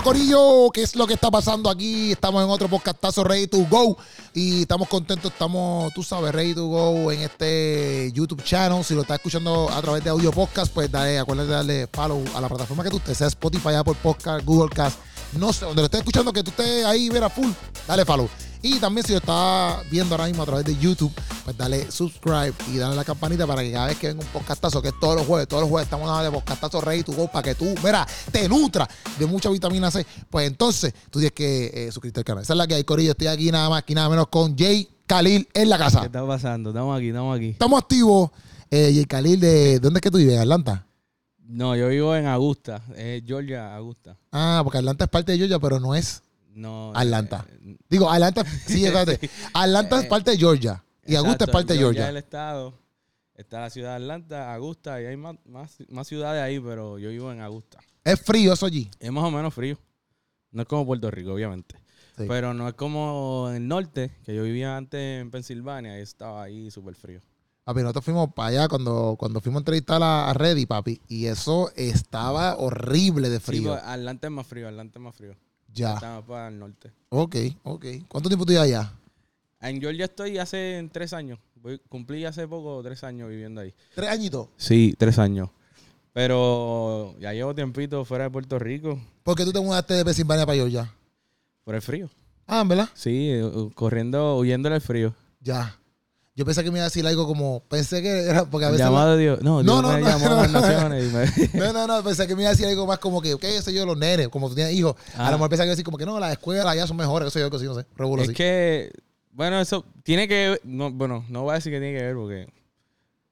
Corillo, ¿qué es lo que está pasando aquí? Estamos en otro podcastazo Ready to Go y estamos contentos, estamos, tú sabes, Ready to Go en este YouTube channel. Si lo estás escuchando a través de audio podcast, pues dale, acuérdate de darle follow a la plataforma que tú estés, sea Spotify, Apple Podcast, Google Cast, no sé, donde lo estés escuchando, que tú estés ahí, ver a full, dale follow. Y también si lo estás viendo ahora mismo a través de YouTube, pues dale subscribe y dale a la campanita para que cada vez que venga un podcastazo, que es todos los jueves, todos los jueves estamos dando de podcastazo ready to go para que tú, mira, te nutra de mucha vitamina C. Pues entonces tú tienes que eh, suscribirte al canal. Esa es la que hay, Corillo. Estoy aquí nada más, aquí nada menos con Jay Khalil en la ¿Qué casa. está pasando? Estamos aquí, estamos aquí. Estamos activos. Eh, Jay Khalil, de ¿dónde es que tú vives? ¿Atlanta? No, yo vivo en Augusta, Georgia, Augusta. Ah, porque Atlanta es parte de Georgia, pero no es No. Atlanta. eh, Digo, Atlanta, sí, espérate. Atlanta es parte de Georgia y Augusta es parte de Georgia el estado. Está la ciudad de Atlanta, Augusta, y hay más, más, más ciudades ahí, pero yo vivo en Augusta. Es frío eso allí. Es más o menos frío. No es como Puerto Rico, obviamente. Sí. Pero no es como el norte, que yo vivía antes en Pensilvania y estaba ahí súper frío. Papi, nosotros fuimos para allá cuando, cuando fuimos a entrevistar a, Reddy, papi, y eso estaba horrible de Sí, frío. pues, Atlanta es más frío, Atlanta es más frío. Ya. Está más para el norte. Ok, ok. ¿Cuánto tiempo tú llevas allá? En Georgia estoy hace tres años. Voy, cumplí hace poco tres años viviendo ahí. Tres añitos. Sí, tres años. Pero ya llevo tiempito fuera de Puerto Rico ¿Por qué tú te mudaste de Pensilvania para Georgia? por el frío. Ah, ¿verdad? Sí, uh, corriendo, huyéndole al frío. Ya. Yo pensé que me iba a decir algo como. Pensé que era. Porque a veces. Llamado de Dios. No, No, Dios no, me no, llamó no, a las no, y me... No, no, no. Pensé que me iba a decir algo más como que, ¿qué sé yo? Los nenes, como tú tienes hijos. A Ah. lo mejor pensé que iba a decir como que no, las escuelas allá son mejores. Eso yo, que sí, no sé. Es así. que, bueno, eso tiene que no, bueno, no voy a decir que tiene que ver porque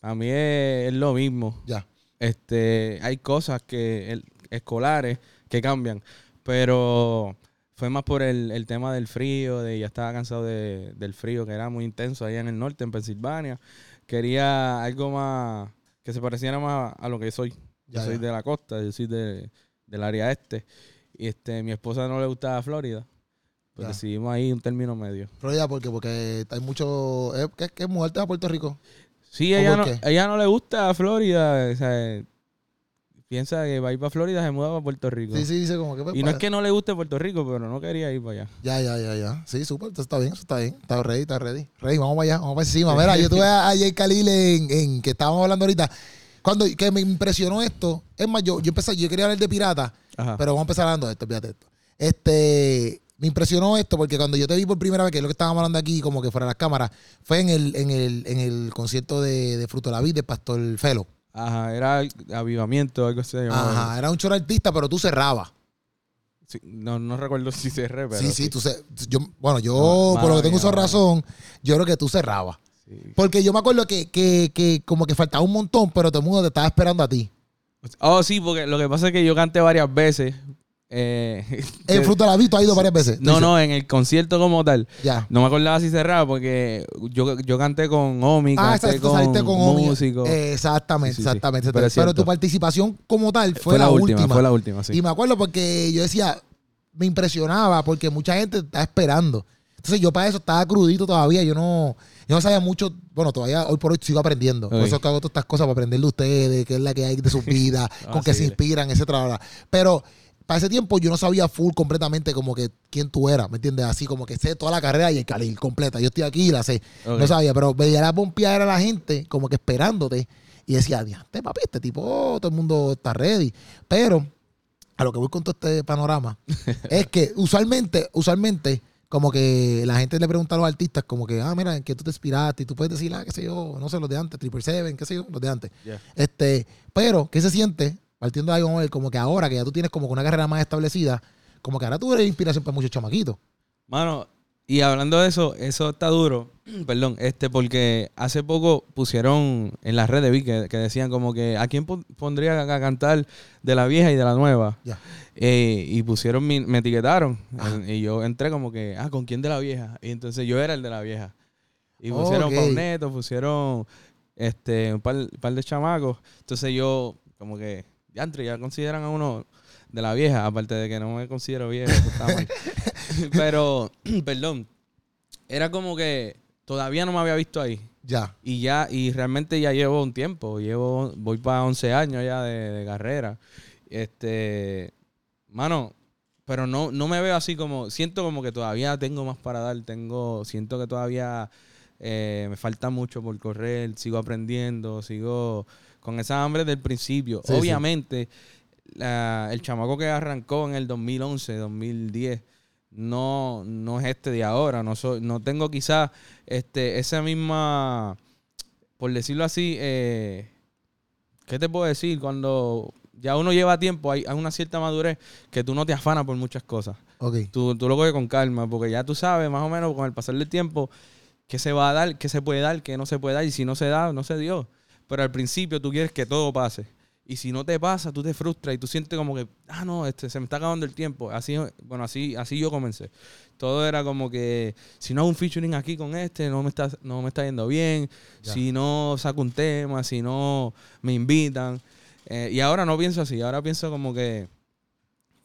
a mí es, es lo mismo. Ya. Este, hay cosas que el- escolares que cambian, pero fue más por el, el tema del frío, de ya estaba cansado de- del frío que era muy intenso allá en el norte, en Pensilvania. Quería algo más que se pareciera más a lo que soy. Ya, yo soy ya. de la costa, yo soy de, del área este. Y este, mi esposa no le gustaba Florida. Pues Ya. decidimos ahí un término medio. Pero ya, porque, porque hay mucho. ¿Es que, que es mudarte a Puerto Rico? Sí, ¿O ella por no, qué? ella no le gusta Florida. O sea, piensa que va a ir para Florida, se muda para Puerto Rico. Sí, sí, dice como que. pues, Y no es que no le guste Puerto Rico, pero no quería ir para allá. Ya, ya, ya, ya. Sí, súper. Eso está bien, eso está bien. Está ready, está ready. Ready, vamos para allá, vamos para encima. Mira, yo tuve a, a Jay Khalil en, en que estábamos hablando ahorita. Cuando que me impresionó esto, es más, yo, yo empecé, yo quería hablar de pirata, Ajá. pero vamos a empezar hablando de esto, fíjate esto. Este, me impresionó esto porque cuando yo te vi por primera vez, que es lo que estábamos hablando aquí, como que fuera de las cámaras, fue en el, en el, en el concierto de, de Fruto de la Vida de Pastor Felo. Ajá, era avivamiento, algo así. se. Ajá, era un choro artista, pero tú cerrabas. Sí, no, no recuerdo si cerré, pero. sí, sí, tú ce- yo, bueno, yo, No, por lo que tengo mía, mala razón, yo creo que tú cerrabas. sí. Porque yo me acuerdo que, que, que como que faltaba un montón, pero todo el mundo te estaba esperando a ti. Oh, sí, porque lo que pasa es que yo canté varias veces. Eh, El fruto de la vida, tú has ido varias veces. no, no, en el concierto como tal. Ya. No me acordaba si cerraba porque yo, yo canté con Omi, Ah, canté exacto, con, saliste con Omi. músicos. Exactamente, Sí, sí, sí. exactamente. Pero Pero, cierto. tu participación como tal fue, la, última. Fue la última, sí. Y me acuerdo porque yo decía, me impresionaba porque mucha gente está esperando. Entonces yo para eso estaba crudito todavía. Yo no, yo no sabía mucho. Bueno, todavía hoy por hoy sigo aprendiendo. Por Ok. eso es que hago todas estas cosas para aprender de ustedes, qué es la que hay de sus vidas, Ah, con qué se sí. inspiran, etcétera. Pero para ese tiempo yo no sabía full completamente como que quién tú eras, ¿me entiendes? Así como que sé toda la carrera y el Khalil completa. Yo estoy aquí y la sé. No sabía, pero veía la pompear a la gente como que esperándote. Y decía, diante, papi, este tipo, todo el mundo está ready. Pero a lo que voy con todo este panorama es que usualmente, usualmente, como que la gente le pregunta a los artistas, como que, ah, mira, ¿en qué tú te inspiraste? Y tú puedes decir, ah, qué sé yo, no sé, los de antes, Triple Seven, qué sé yo, los de antes. Este, pero, ¿qué se siente? Partiendo de ahí, vamos a ver, como que ahora que ya tú tienes como que una carrera más establecida, como que ahora tú eres inspiración para muchos chamaquitos. Mano, y hablando de eso, eso está duro. Perdón, este, porque hace poco pusieron en las redes, vi que, que decían como que a quién pon- pondría a cantar de la vieja y de la nueva. Ya. Eh, y pusieron, mi- me etiquetaron. Ajá. Y yo entré como que, ah, ¿con quién de la vieja? Y entonces yo era el de la vieja. Y pusieron Ok. Pauneto, pusieron este, un par, par de chamacos. Entonces yo, como que, ya consideran a uno de la vieja, aparte de que no me considero está mal. Pero, perdón, era como que todavía no me había visto ahí. Ya. Y ya, y realmente ya llevo un tiempo. Llevo, voy para 11 años ya de, de carrera. Este, mano, pero no, no me veo así como, siento como que todavía tengo más para dar, tengo, siento que todavía eh, me falta mucho por correr, sigo aprendiendo, sigo con esa hambre del principio. Sí, sí. Obviamente, la- el chamaco que arrancó en el 2011, 2010, no, no es este de ahora, no, soy, no tengo quizás este, esa misma, por decirlo así, eh, ¿qué te puedo decir? Cuando ya uno lleva tiempo, hay, hay una cierta madurez que tú no te afanas por muchas cosas. Ok. Tú, tú lo coges con calma, porque ya tú sabes más o menos con el pasar del tiempo qué se va a dar, qué se puede dar, qué no se puede dar, y si no se da, no se dio. Pero al principio tú quieres que todo pase. Y si no te pasa, tú te frustras y tú sientes como que, ah, no, este, se me está acabando el tiempo. Así, bueno, así, así yo comencé. Todo era como que, si no hago un featuring aquí con este, no me está, no me está yendo bien. Ya. Si no saco un tema, si no me invitan. Eh, y ahora no pienso así, ahora pienso como que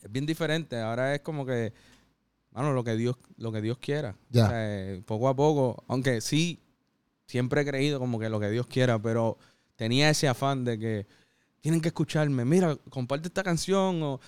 es bien diferente. Ahora es como que, bueno, lo que Dios, lo que Dios quiera. Ya. O sea, eh, poco a poco, aunque sí, siempre he creído como que lo que Dios quiera, pero tenía ese afán de que tienen que escucharme. Mira, comparte esta canción o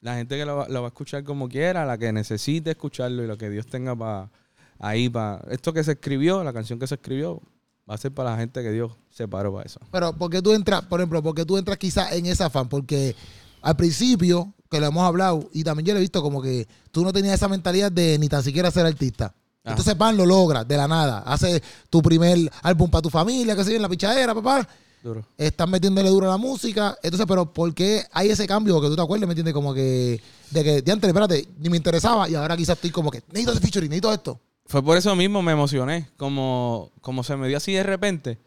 la gente que lo, va- a escuchar como quiera, la que necesite escucharlo y lo que Dios tenga para ahí para esto que se escribió, la canción que se escribió, va a ser para la gente que Dios separó para eso. Pero, ¿por qué tú entras, por ejemplo, porque tú entras quizás en ese afán? Porque al principio, que lo hemos hablado, y también yo lo he visto como que tú no tenías esa mentalidad de ni tan siquiera ser artista. Ajá. Entonces, pan, lo logras de la nada. Haces tu primer álbum para tu familia, que se en la pichadera, papá. Duro. Estás metiéndole duro a la música. Entonces, pero ¿por qué hay ese cambio? Que tú te acuerdas, ¿me entiendes? Como que, de que, de antes, espérate, ni me interesaba y ahora quizás estoy como que, necesito ese featuring, necesito esto. Fue por eso mismo me emocioné, como, como se me dio así de repente,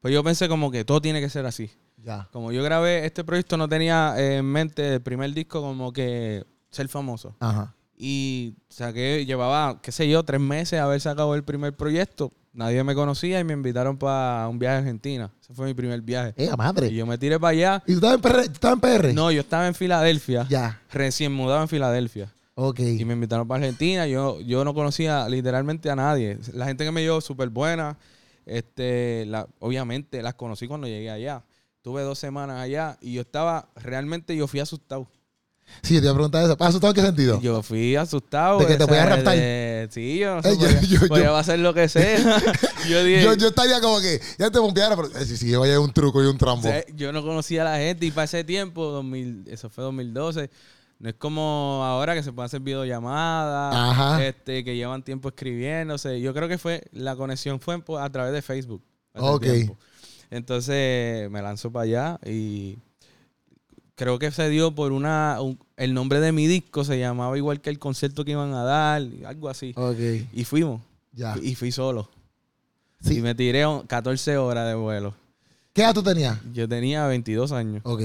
pues yo pensé como que todo tiene que ser así. Ya. Como yo grabé este proyecto, no tenía eh, en mente el primer disco como que ser famoso. Ajá. Y saqué, llevaba, qué sé yo, tres meses de haber sacado el primer proyecto. Nadie me conocía y me invitaron para un viaje a Argentina. Ese fue mi primer viaje. Eh, madre. Y yo me tiré para allá. ¿Y tú estabas en PR? ¿Tú estabas en PR? No, yo estaba en Filadelfia. Ya. Recién mudado en Filadelfia. Ok. Y me invitaron para Argentina. Yo, yo no conocía literalmente a nadie. La gente que me dio súper buena. Este, la, obviamente las conocí cuando llegué allá. Tuve dos semanas allá y yo estaba, realmente yo fui asustado. Sí, te iba a preguntar eso. ¿Para asustado en qué sentido? Yo fui asustado. ¿De que te sea, podías raptar? de- sí, yo no sé, Eh, yo- podía, yo- podía yo- hacer lo que sea. yo dije, Yo, yo estaría como que, ya te pompeara, pero si, si yo vaya un truco y un o trambo. sea, yo no conocía a la gente y para ese tiempo, 2000, eso fue 2012, no es como ahora que se puede hacer videollamadas, Ajá. este, que llevan tiempo escribiéndose. Yo creo que fue, la conexión fue a través de Facebook. Ok. tiempo. Entonces me lanzo para allá y creo que se dio por una, un- el nombre de mi disco se llamaba igual que el concierto que iban a dar, algo así. Ok, Y fuimos. ya. Y fui solo. Sí. Y me tiré on- 14 horas de vuelo. ¿Qué edad tú tenías? Yo tenía 22 años. Ok.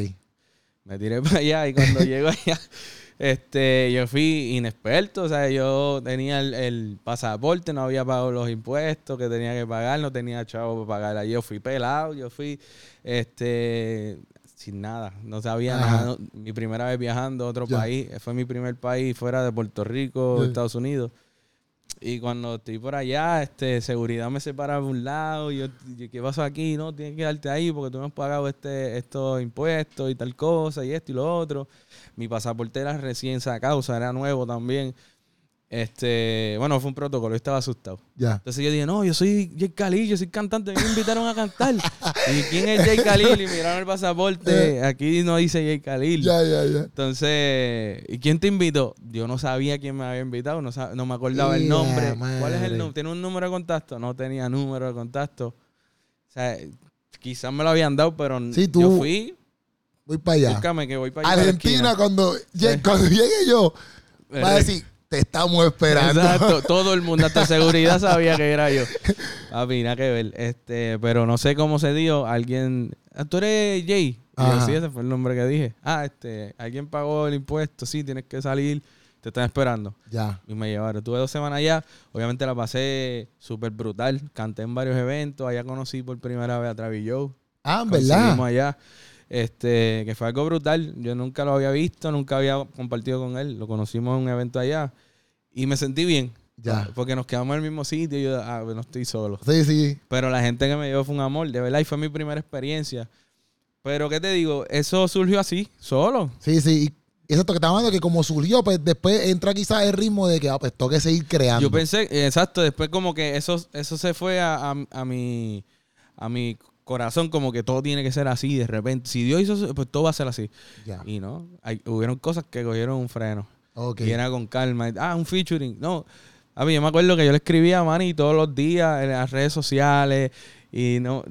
Me tiré para allá y cuando llego allá, este, yo fui inexperto. O sea, yo tenía el, el pasaporte, no había pagado los impuestos que tenía que pagar, no tenía chavo para pagar. Ahí Yo fui pelado, yo fui este sin nada, no sabía Ajá. nada. mi primera vez viajando a otro país, fue mi primer país fuera de Puerto Rico. Estados Unidos. Y cuando estoy por allá, este, seguridad me separa de un lado. Y yo, ¿qué pasó aquí? No, tienes que quedarte ahí porque tú no has pagado este, estos impuestos y tal cosa y esto y lo otro. Mi pasaporte era recién sacado, o sea, era nuevo también. Este, bueno, fue un protocolo, yo estaba asustado. Ya. Entonces yo dije, no, yo soy Jay Khalil, yo soy cantante, me invitaron a cantar. ¿Y quién es Jay Khalil? Y miraron el pasaporte, aquí no dice Jay Khalil. Ya, ya, ya. Entonces, ¿y quién te invitó? Yo no sabía quién me había invitado, no, sab- no me acordaba el nombre. ¿Cuál es el nombre? ¿Tiene un número de contacto? No tenía número de contacto. O sea, quizás me lo habían dado, pero Sí, tú- yo fui, Voy para allá. búscame que voy para allá. Argentina, cuando, llegue, Sí. cuando llegue yo, va a Eh, decir, te estamos esperando. Exacto, todo el mundo, hasta seguridad sabía que era yo. Papi, nada que ver. Este, pero no sé cómo se dio. Alguien. ah, ¿Tú eres Jay? Yo, sí, ese fue el nombre que dije. Ah, este, alguien pagó el impuesto, sí, tienes que salir, te están esperando. Ya. Y me llevaron. Tuve dos semanas allá. Obviamente la pasé súper brutal. Canté en varios eventos. Allá conocí por primera vez a Travis Joe. Ah, ¿verdad? allá. Este, que fue algo brutal. Yo nunca lo había visto, nunca había compartido con él. Lo conocimos en un evento allá. Y me sentí bien. Ya. Porque nos quedamos en el mismo sitio y yo, ah, no estoy solo. Sí, sí. Pero la gente que me llevó fue un amor, de verdad, y fue mi primera experiencia. Pero, ¿qué te digo? Eso surgió así, solo. Sí, sí. Lo que estaba hablando, que como surgió, pues después entra quizás el ritmo de que, ah, pues tengo que seguir creando. Yo pensé, exacto, después como que eso, eso se fue a, a, a mi, a mi corazón, como que todo tiene que ser así de repente. Si Dios hizo eso, pues todo va a ser así. Y no, hay, hubieron cosas que cogieron un freno. Ok. Y era con calma. Ah, un featuring. No. A mí, yo me acuerdo que yo le escribía a Manny todos los días en las redes sociales. Y no.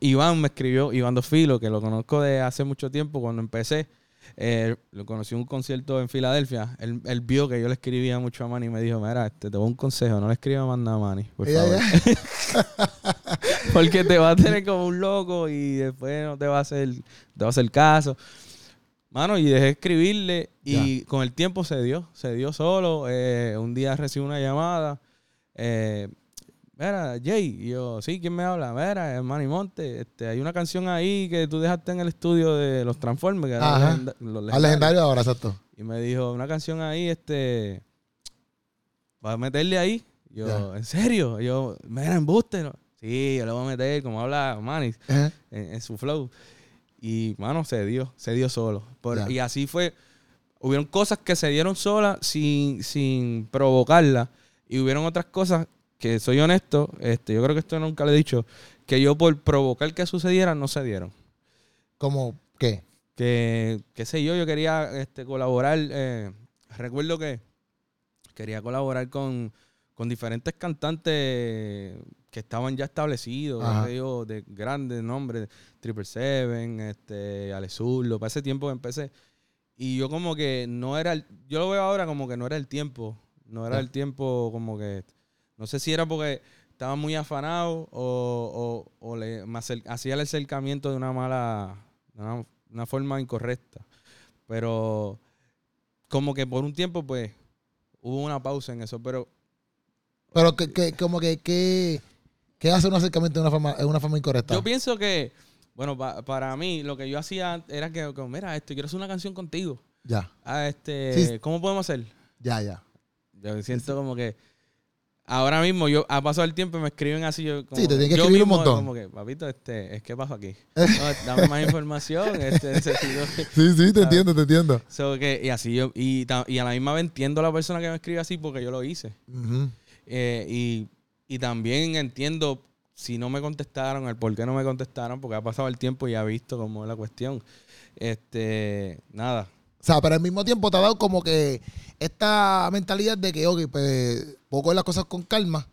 Iván me escribió, Iván Dofilo, que lo conozco de hace mucho tiempo, cuando empecé. eh, lo conocí en un concierto en Filadelfia. Él, él vio que yo le escribía mucho a Manny y me dijo: Mira, este, te doy un consejo, no le escribas más nada a Manny, por favor. Porque te va a tener como un loco y después no te va a hacer, te va a hacer caso. Mano, y dejé escribirle y con el tiempo se dio, se dio solo. Eh, un día recibí una llamada. Eh, Mira, Jay, y yo, sí, ¿quién me habla? Mira, es Manny Monte. Este, hay una canción ahí que tú dejaste en el estudio de los Transformers, que Ajá. legenda- los Al legendario ahora, exacto. Y me dijo, una canción ahí, este. ¿Vas a meterle ahí? Yo. ¿en serio? Yo, mira, embuste. ¿no? Sí, yo le voy a meter, como habla Ajá. en, en su flow. Y, mano, se dio, se dio solo. Por-. Y así fue. Hubieron cosas que se dieron solas sin, sin provocarlas. Y hubieron otras cosas que, soy honesto, este, yo creo que esto nunca lo he dicho, que yo por provocar que sucedieran, no se dieron Como, ¿qué? que, qué sé yo, yo quería este, colaborar. eh, recuerdo que quería colaborar con, con diferentes cantantes que estaban ya establecidos, sé yo, de grandes nombres, Triple Seven, este, para ese tiempo que empecé. Y yo como que no era, el- yo lo veo ahora como que no era el tiempo, no era Ya. el tiempo como que, no sé si era porque estaba muy afanado o, o, o le, hacía el acercamiento de una mala, una, una forma incorrecta. Pero como que por un tiempo pues hubo una pausa en eso, pero Pero que, que- como que, que, que hace un acercamiento de una forma, de una forma incorrecta. yo pienso que, bueno, pa- para mí lo que yo hacía era que, mira, esto, quiero hacer una canción contigo. Ya, Ah, este, Sí. ¿Cómo podemos hacer? ya, ya. Yo siento como que ahora mismo yo ha pasado el tiempo y me escriben así yo como Sí, te tienen que escribir un mismo montón. como que papito este es que pasó aquí No, dame más información este necesito Sí, sí, te entiendo, te entiendo. So que- y así yo y, a la misma vez entiendo a la persona que me escribe así porque yo lo hice. Eh, y, y también entiendo si no me contestaron el por qué no me contestaron porque ha pasado el tiempo y ha visto cómo es la cuestión este nada O sea, pero al mismo tiempo te ha dado como que esta mentalidad de que, ok, pues, coger las cosas con calma.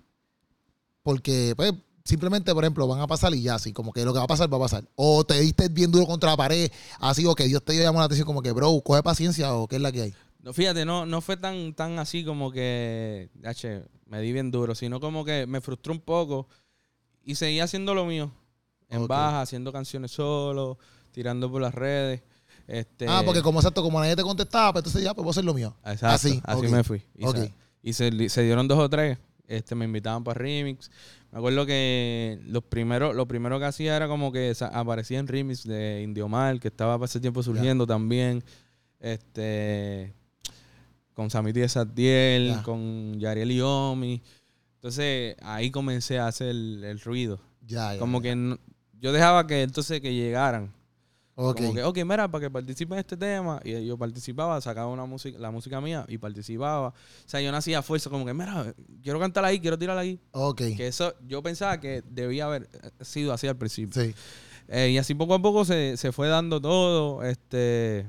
Porque, pues, simplemente, por ejemplo, van a pasar y ya, así, como que lo que va a pasar, va a pasar. O te diste bien duro contra la pared, así, o que Dios te llamó la atención, como que, bro, coge paciencia, o qué es la que hay. No, fíjate, no, no fue tan, tan así como que, H, me di bien duro, sino como que me frustró un poco y seguí haciendo lo mío. En baja, haciendo canciones solo, tirando por las redes. Este, Ah, porque como exacto, como nadie te contestaba, pues entonces ya, pues voy a hacer lo mío. Exacto, así, así, ok. me fui. Y, se, y se, se dieron dos o tres. Este, me invitaban para remix. Me acuerdo que los primeros, lo primero que hacía era como que aparecía en remix de Indio Mal, que estaba para ese tiempo surgiendo también. Este con Samiti Satiel, Ya. con Yariel Iomi. Entonces ahí comencé a hacer el, el ruido. Ya, ya. Como que no- yo dejaba que entonces que llegaran. Ok. Como que, ok, mira, para que participe en este tema. Y yo participaba, sacaba una música, la música mía y participaba. O sea, yo no hacía fuerza, como que, mira, quiero cantar ahí, quiero tirar ahí. Ok. Que eso, yo pensaba que debía haber eh, sido así al principio. Sí. Eh, y así poco a poco se, se fue dando todo. Este.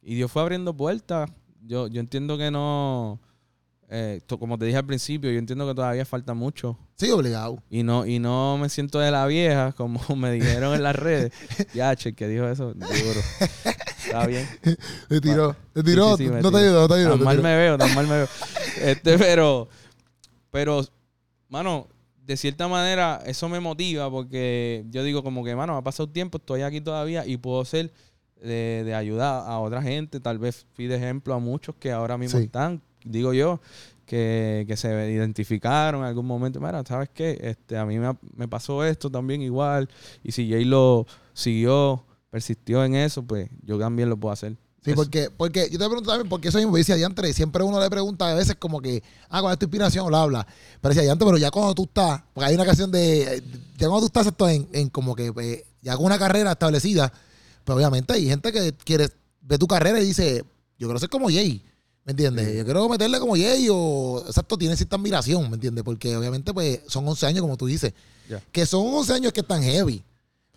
Y Dios fue abriendo puertas. Yo, yo entiendo que no. eh, to- como te dije al principio, yo entiendo que todavía falta mucho. Sí, obligado. Y no, y no me siento de la vieja, como me dijeron en las redes. Ya, che, que dijo eso, duro. Está bien. Te tiró. Te tiró. Sí, sí, sí, me no te ayudó, no te ayudó. Tan mal me veo, tan mal me veo. Este, pero, pero, mano, de cierta manera, eso me motiva porque yo digo como que, mano, ha pasado tiempo, estoy aquí todavía y puedo ser de, de ayuda a otra gente. Tal vez fui de ejemplo a muchos que ahora mismo Sí. están, digo yo, que, que se identificaron en algún momento. Mira, ¿sabes qué? Este, a mí me, me pasó esto también igual. Y si Jay lo siguió, persistió en eso, pues yo también lo puedo hacer. Sí, Eso. porque, porque yo te pregunto también, porque eso mismo decía Diantre, siempre uno le pregunta a veces como que, ah, ¿cuál es tu inspiración? Bla, bla. Pero decía Diantre, pero ya cuando tú estás, porque hay una canción de, ya cuando tú estás esto en, en como que, pues, ya con una carrera establecida, pues obviamente hay gente que quiere ve tu carrera y dice, yo quiero ser como Jay. ¿Me entiendes? Yo quiero meterle como Jay o... Exacto, tiene cierta admiración, ¿me entiendes? Porque obviamente pues son 11 años, como tú dices. Que son 11 años que están heavy.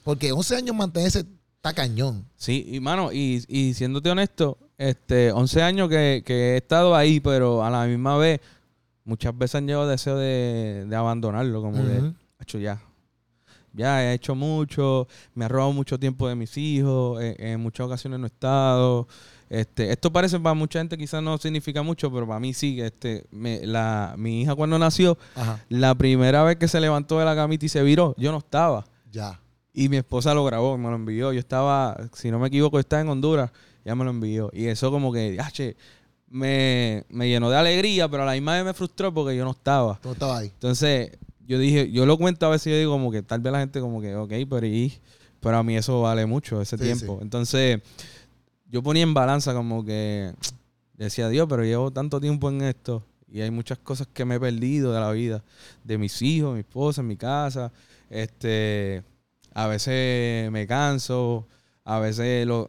Porque 11 años mantenerse está cañón. Sí, y mano, y, y siéndote honesto, este, 11 años que, que he estado ahí, pero a la misma vez, muchas veces han llegado deseo de, de abandonarlo, como Ujú. que, hecho ya. Ya he hecho mucho, me ha robado mucho tiempo de mis hijos, eh, en muchas ocasiones no he estado. Este, esto parece para mucha gente quizás no significa mucho, pero para mí sí. Este, me- la, mi hija cuando nació, Ajá. la primera vez que se levantó de la camita y se viró, yo no estaba. Ya. Y mi esposa lo grabó, me lo envió. Yo estaba, si no me equivoco, estaba en Honduras. Ella me lo envió. Y eso como que, "Yache", me, me llenó de alegría, pero a la misma vez me frustró porque yo no estaba. No estabas ahí. Entonces, yo dije, yo lo cuento a veces, yo digo como que tal vez la gente como que, ok, pero y, pero a mí eso vale mucho, ese Sí, tiempo. sí. Entonces, yo ponía en balanza como que, decía, Dios, pero llevo tanto tiempo en esto y hay muchas cosas que me he perdido de la vida, de mis hijos, mi esposa, mi casa. Este, a veces me canso, a veces lo...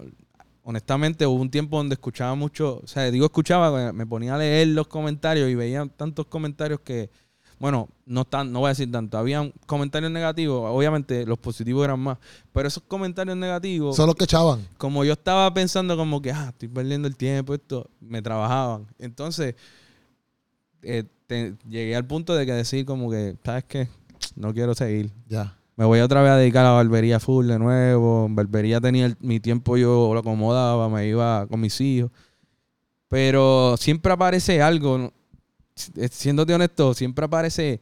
Honestamente, hubo un tiempo donde escuchaba mucho, o sea, digo escuchaba, me ponía a leer los comentarios y veía tantos comentarios que, bueno, no tan, no voy a decir tanto, habían comentarios negativos, obviamente los positivos eran más, pero esos comentarios negativos, Son los que echaban. como yo estaba pensando como que, ah, estoy perdiendo el tiempo, esto, me trabajaban. Entonces, eh, te- llegué al punto de que decir como que, ¿sabes qué? No quiero seguir. Ya. Me voy otra vez a dedicar a la barbería full de nuevo. En barbería tenía el- mi tiempo, yo lo acomodaba, me iba con mis hijos. Pero siempre aparece algo, siéndote honesto, siempre aparece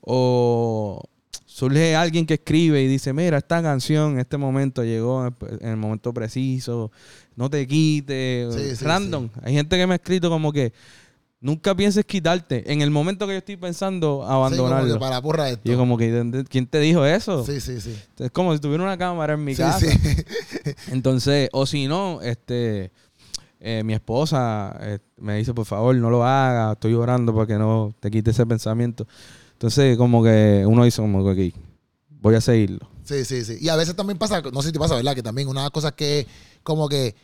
o surge alguien que escribe y dice, mira, esta canción en este momento llegó en el- en el momento preciso, no te quites, Sí, sí, random. Hay gente que me ha escrito como que nunca pienses quitarte. En el momento que yo estoy pensando Sí, como abandonarlo. que para porra esto. Y yo como que, ¿de- ¿quién te dijo eso? Sí, sí, sí. Es como si tuviera una cámara en mi casa. Entonces, o si no, este, eh, mi esposa eh, me dice, por favor, no lo hagas, estoy llorando para que no te quite ese pensamiento. Entonces, como que uno dice, como que, voy a seguirlo. Sí, sí, sí. Y a veces también pasa, no sé si te pasa, ¿verdad? Que también una de las cosas que como que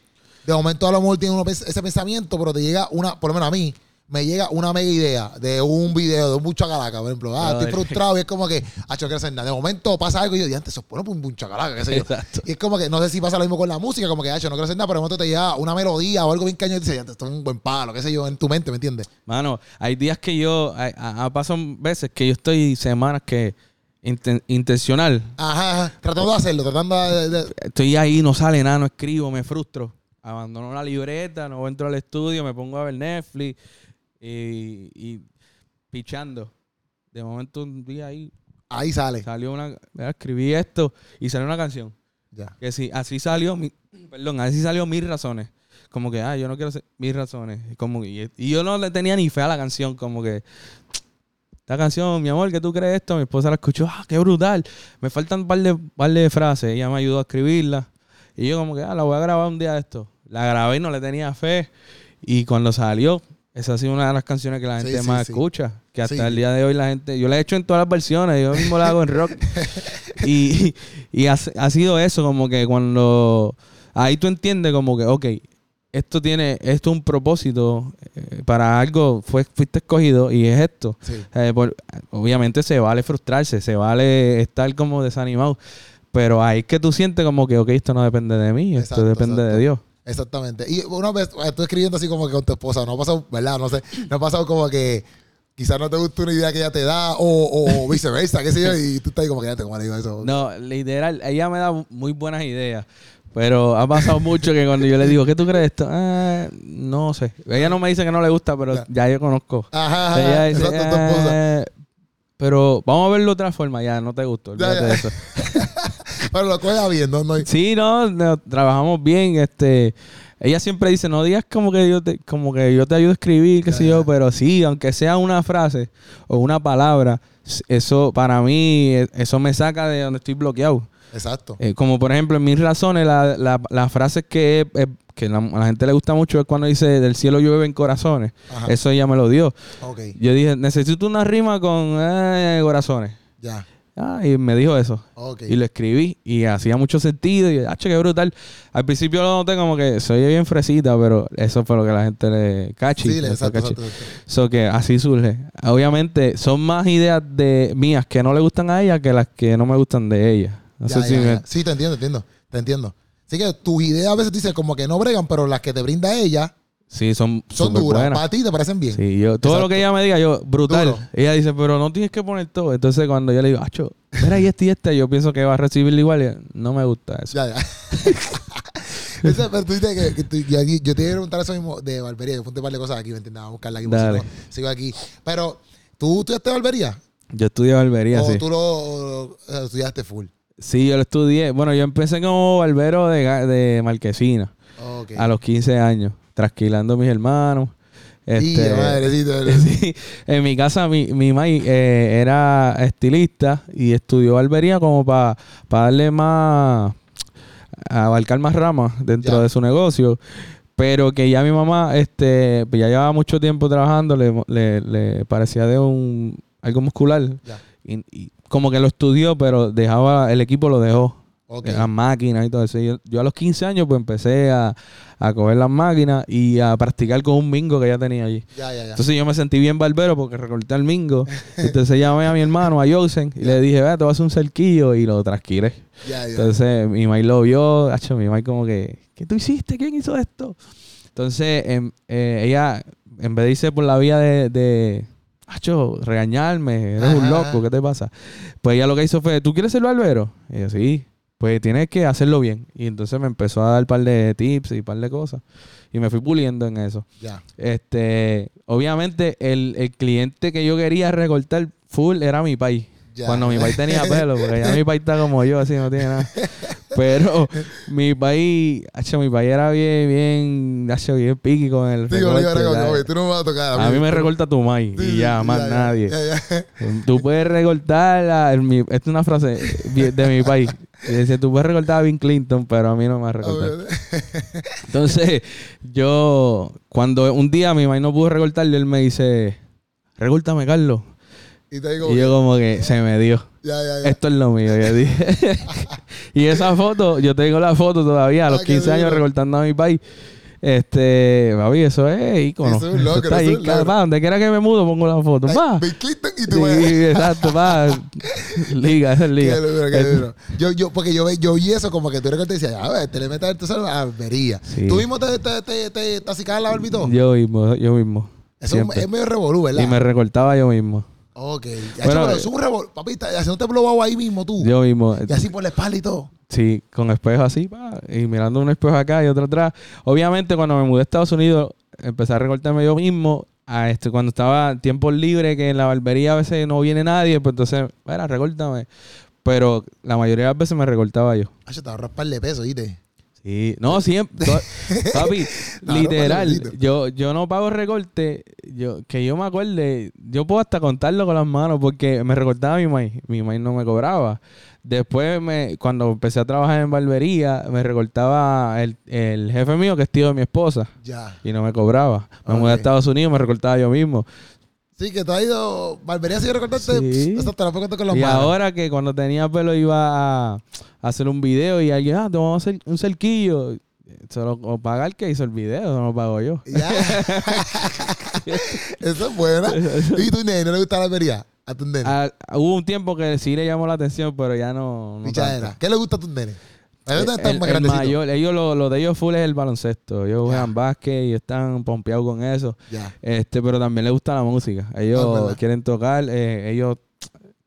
de momento a lo mejor tiene uno ese pensamiento, pero te llega una, por lo menos a mí, me llega una mega idea de un video, de un buchacalaca, por ejemplo. Ah, estoy frustrado y es como que, ah, yo quiero hacer nada. De momento pasa algo y yo digo, antes bueno por un qué sé yo. Exacto. Y es como que, no sé si pasa lo mismo con la música, como que, ah, yo no quiero hacer nada, pero de momento te llega una melodía o algo bien cañón y dices, esto es un buen palo, qué sé yo, en tu mente, ¿me entiendes? Mano, hay días que yo, ha, ha pasado veces que yo estoy semanas que inten- intencional, Ajá, ajá, tratando de hacerlo, tratando de... de- estoy ahí, no sale nada, no escribo, me frustro. Abandono la libreta, no entro al estudio, me pongo a ver Netflix y, y pichando. De momento un día ahí ahí sale. salió una, escribí esto y salió una canción. Ya. Que sí, así salió mi, perdón, así salió mis razones. Como que, ah, yo no quiero ser mis razones. Como, y, y yo no le tenía ni fe a la canción, como que, esta canción, mi amor, que tú crees esto? Mi esposa la escuchó, ah, qué brutal. Me faltan un par de, par de frases, ella me ayudó a escribirla. Y yo como que, ah, la voy a grabar un día esto. La grabé y no le tenía fe. Y cuando salió, esa ha sido una de las canciones que la gente sí, más sí. escucha. Que hasta el día de hoy la gente, yo la he hecho en todas las versiones, yo mismo la hago en rock. y y ha, ha sido eso, como que cuando ahí tú entiendes como que, ok, esto tiene, esto es un propósito eh, para algo, fue, fuiste escogido y es esto. Eh, por- obviamente se vale frustrarse, se vale estar como desanimado, pero ahí es que tú sientes como que, ok, esto no depende de mí, esto depende exacto. de Dios. Exactamente. Y una vez eh, tú escribiendo así como que con tu esposa, no ha pasado, ¿verdad? No sé, no ha pasado como que quizás no te gusta una idea que ella te da o, o viceversa, qué sé yo, y tú estás ahí como que ya te como digo eso. No, literal, ella me da muy buenas ideas. Pero ha pasado mucho que cuando yo le digo, ¿qué tú crees de esto? Ah, no sé. Ella no me dice que no le gusta, pero Ya. ya yo conozco. Ajá, ajá, Ella dice, exacto. "Eh, pero vamos a verlo de otra forma. Ya, no te gustó. Ya, olvídate ya. de eso. Pero lo coge bien, ¿no? no Sí, no, no, trabajamos bien. Este, ella siempre dice, no digas como que yo te, como que yo te ayudo a escribir, qué sé yo, pero sí, aunque sea una frase o una palabra, eso para mí, eh, eso me saca de donde estoy bloqueado. Exacto. Eh, como por ejemplo, en mis razones, la, la, la frase que, eh, que la- a la gente le gusta mucho es cuando dice del cielo llueven corazones. Ajá. Eso ella me lo dio. Ok, Yo dije, necesito una rima con eh, corazones. ya. Ah, y me dijo eso. Y lo escribí y hacía mucho sentido. Y, ah, qué brutal. Al principio lo noté como que soy bien fresita, pero eso fue lo que la gente le cachi. Sí, le- exacto, cachi. exacto, exacto. So que así surge. Obviamente son más ideas de mías que no le gustan a ella que las que no me gustan de ella. No Ya, sé si ya, me- ya. Sí, te entiendo, entiendo. Te entiendo. Así que tus ideas a veces dicen como que no bregan, pero las que te brinda ella Sí, son, son duras. Para ti te parecen bien. Sí, yo, todo Exacto. lo que ella me diga, yo, brutal. Duro. Ella dice, pero no tienes que poner todo. Entonces, cuando yo le digo, acho, mira, y este y este, yo pienso que va a recibirlo igual. y no me gusta eso. Ya, ya. Ese, pero tú dices que, que tú- yo, aquí- yo te iba a preguntar eso mismo de barbería. Yo un par de cosas aquí, ¿me entiendes? Vamos a buscarla aquí. Dale. si no, sigo aquí. Pero, ¿tú estudiaste barbería? Yo estudié barbería, ¿O sí. tú lo o- o estudiaste full? Sí, yo lo estudié. Bueno, yo empecé como barbero de, de Marquesina a los 15 años, trasquilando a mis hermanos. Este, madrecito. sí, en mi casa mi, mi mai eh, era estilista y estudió barbería como para darle más, abarcar más ramas dentro Ya. de su negocio. Pero que ya mi mamá, este, pues ya llevaba mucho tiempo trabajando, le, le- le parecía de un algo muscular. Y como que lo estudió, pero dejaba, el equipo lo dejó. Ok. Las máquinas y todo eso. Yo, yo a los 15 años pues empecé a, a coger las máquinas y a practicar con un mingo que ya tenía allí. Ya, ya, ya. Entonces yo me sentí bien barbero porque recorté el mingo. Entonces llamé a mi hermano, a Josen, y le dije, vea, te vas a hacer un cerquillo y lo ya. Entonces mi maíz lo vio, mi maíz como que, ¿qué tú hiciste? ¿Quién hizo esto? Entonces em, eh, ella, en vez de irse por la vía de, de hacho, regañarme, eres un loco, ¿qué te pasa? Pues ella lo que hizo fue, ¿tú quieres ser barbero? Y yo, sí, pues tienes que hacerlo bien. Y entonces me empezó a dar un par de tips y un par de cosas. Y me fui puliendo en eso. ya. Este, obviamente, el, el cliente que yo quería recortar full era mi país. Ya. Cuando mi país tenía pelo, porque ya mi país está como yo, así no tiene nada. Pero mi país, hacho, mi país era bien, bien, hacho, bien piqui con el Digo, digo, recorte, digo, ¿sabes? oye, tú no me vas a tocar. A mí me recorta tu Sí, y ya, sí, más ya, nadie. ya, ya. Tú puedes recortar la- el- mi- esta es una frase de mi país. Y Dice, tú puedes recortar a Bill Clinton, pero a mí no me va a recortar. Entonces, yo, cuando un día mi mamá no pudo recortarle, él me dice, recórtame, Carlos. Y te digo, Y yo como que se me dio. ya, ya, ya. Esto es lo mío, yo dije. y esa foto, yo tengo la foto todavía, a los Ah, qué 15 años duro. recortando a mi país. Este, papi, eso es ícono. Eso es un logro, está eso ahí, es un logro. pa, donde quiera que me mudo pongo la foto. Pa. Bill Clinton y Sí, tú exacto, pa. Liga, esa es liga. Qué duro, qué Este- duro. Yo, yo, porque yo, yo vi eso como que tú recortas y decías, a ver, te le metes a la barbería. Sí. ¿Tú mismo te, te, te, te, te la barbito? Yo mismo, yo mismo. Eso siempre. es medio revolú, ¿verdad? Y me recortaba yo mismo. Ok. Ya, Bueno, pero eh, es un revolú. Papi, está haciéndote blowout ahí mismo tú. Yo mismo. Y así por la espalda y todo. Sí, con espejo así, pa, y mirando un espejo acá y otro atrás. Obviamente, cuando me mudé a Estados Unidos, empecé a recortarme yo mismo. A este, cuando estaba tiempo libre, que en la barbería a veces no viene nadie, pues entonces, mira, recórtame. Pero la mayoría de las veces me recortaba yo. Ay, te ahorras par de pesos, ¿viste? Sí, no, siempre. papi, literal. Yo, yo no pago recorte. Yo, que yo me acuerde, yo puedo hasta contarlo con las manos porque me recortaba mi maíz. Mi maíz no me cobraba. Después, me, cuando empecé a trabajar en barbería, me recortaba el, el jefe mío, que es tío de mi esposa, Ya. y no me cobraba. Me mudé a. Estados Unidos, me recortaba yo mismo. Sí, que tú has ido. Barbería si recortarte. Sí. Eso te lo puedo contar con los Y manos. ahora que cuando tenía pelo iba a, hacer un video y alguien, ah, te vamos a hacer un cerquillo. Solo o paga el que hizo el video, no lo pago yo. Ya. Eso es buena. ¿Y tu nene no le gusta la barbería? A tu nene. Ah, hubo un tiempo que sí le llamó la atención, pero ya no. no Pichadera. tanto. ¿Qué le gusta a tu nene? El, mayor, ellos lo, lo de ellos full es el baloncesto. Ellos Ya. juegan básquet y están pompeados con eso. Este, pero también les gusta la música. Ellos quieren tocar, eh, ellos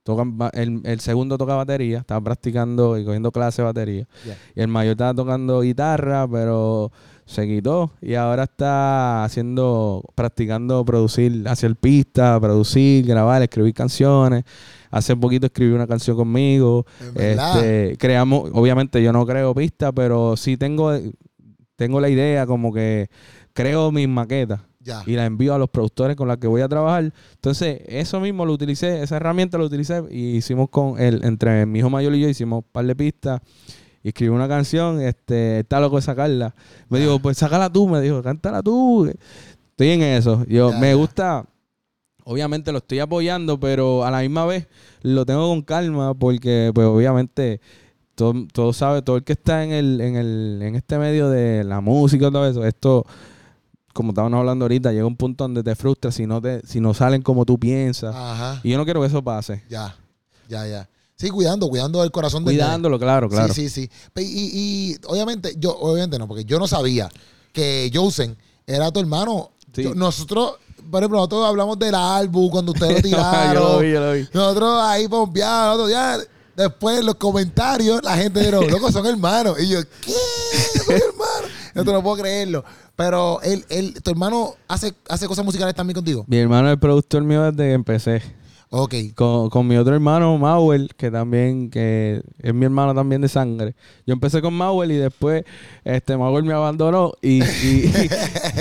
tocan el, el segundo toca batería, estaba practicando y cogiendo clase de batería. Y el mayor estaba tocando guitarra, pero se quitó y ahora está haciendo, practicando producir, hacer pistas, producir, grabar, escribir canciones. Hace poquito escribí una canción conmigo. Este, creamos, obviamente yo no creo pistas, pero sí tengo, tengo la idea como que creo mis maquetas Ya. y las envío a los productores con los que voy a trabajar. Entonces, eso mismo lo utilicé, esa herramienta lo utilicé y hicimos con el, entre mi hijo mayor y yo, hicimos un par de pistas y escribí una canción, este, está loco de sacarla. Me dijo, pues sácala tú, me dijo, cántala tú. Estoy en eso. Yo, Ya, me ya. gusta, obviamente lo estoy apoyando, pero a la misma vez lo tengo con calma porque, pues, obviamente, todo, todo sabe, todo el que está en el, en el, en este medio de la música todo eso, esto, como estábamos hablando ahorita, llega un punto donde te frustras si no te, si no salen como tú piensas. Ajá. Y yo no quiero que eso pase. Ya, ya, ya. Sí, cuidando, cuidando el corazón nene. Cuidándolo, claro, claro. Sí, sí, sí. Y, y obviamente, yo, obviamente no, porque yo no sabía que Josen era tu hermano. Sí. Yo- nosotros, por ejemplo, nosotros hablamos del álbum cuando ustedes lo tiraron. yo lo vi, yo lo vi. Nosotros ahí pompeados, nosotros ya. Después en los comentarios, la gente dijo, loco, son hermanos. Y yo, ¿qué? ¿Son hermanos? Yo no puedo creerlo. Pero él, él, tu hermano hace, hace cosas musicales también contigo. Mi hermano es el productor mío desde que empecé. Ok. Con, con mi otro hermano, Mauel, que también, que es mi hermano también de sangre. Yo empecé con Mauel y después este Mauel me abandonó y, y,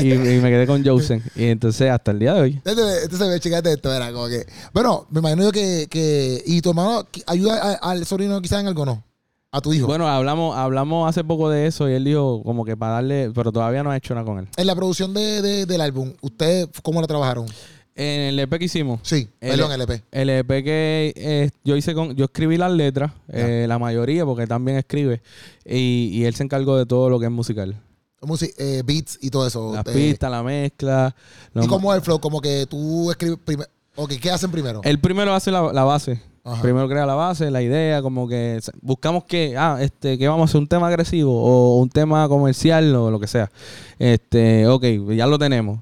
y- y me quedé con Josen. Y entonces hasta el día de hoy. Entonces, entonces me chingate esto, era como que. Bueno, me imagino yo que. que y tu hermano ayuda a- al sobrino quizás en algo, ¿no? A tu hijo. Bueno, hablamos, hablamos hace poco de eso y él dijo como que para darle, pero todavía no ha hecho nada con él. En la producción de, de- del álbum, ¿ustedes cómo la trabajaron? En el EP que hicimos, Sí, El- perdón, LP. el EP que eh, yo hice con, yo escribí las letras, eh, la mayoría, porque también escribe, y, y él se encargó de todo lo que es musical. Musi- eh, beats y todo eso. Las pistas, la mezcla. ¿Y cómo es el flow? Como que tú escribes primero. Ok, ¿qué hacen primero? Él primero hace la, la base. Ajá. Primero crea la base, la idea, como que buscamos que, ah, este, que vamos a hacer un tema agresivo o un tema comercial o lo que sea. Este, ok, ya lo tenemos.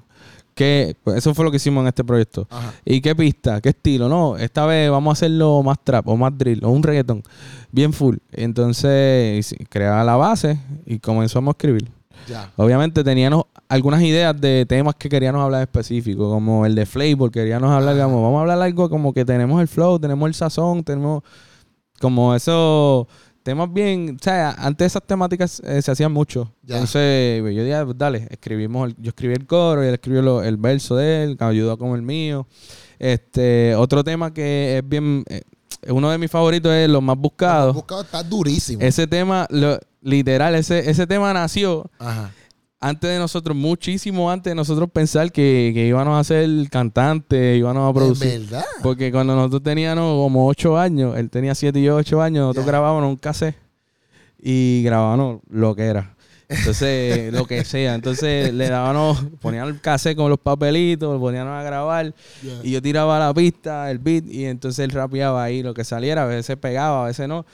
Que, pues eso fue lo que hicimos en este proyecto. Ajá. ¿Y qué pista? ¿Qué estilo? No, esta vez vamos a hacerlo más trap o más drill o un reggaeton. Bien full. Entonces, creaba la base y comenzamos a escribir. Ya. Obviamente teníamos algunas ideas de temas que queríamos hablar específicos, como el de Flavor, queríamos hablar, como, vamos a hablar algo como que tenemos el flow, tenemos el sazón, tenemos como esos temas bien, o sea, antes esas temáticas eh, se hacían mucho. Ya. Entonces, pues, yo dije, "Ah, pues, dale, escribimos, el- yo escribí el coro y él escribió lo- el verso de él, que ayudó con el mío. Este, otro tema que es bien, eh, uno de mis favoritos es Los Más Buscados. Buscado está durísimo. Ese tema, lo- literal, ese, ese tema nació Ajá. Antes de nosotros, muchísimo antes de nosotros pensar que, que íbamos a ser cantantes, íbamos a producir. ¿En verdad? Porque cuando nosotros teníamos como 8 años, él tenía 7 y yo 8 años, nosotros grabábamos un cassette y grabábamos lo que era. Entonces, lo que sea. Entonces, le dábamos, ponían el cassette con los papelitos, lo poníamos a grabar y yo tiraba la pista, el beat, y entonces él rapeaba ahí lo que saliera. A veces pegaba, a veces no.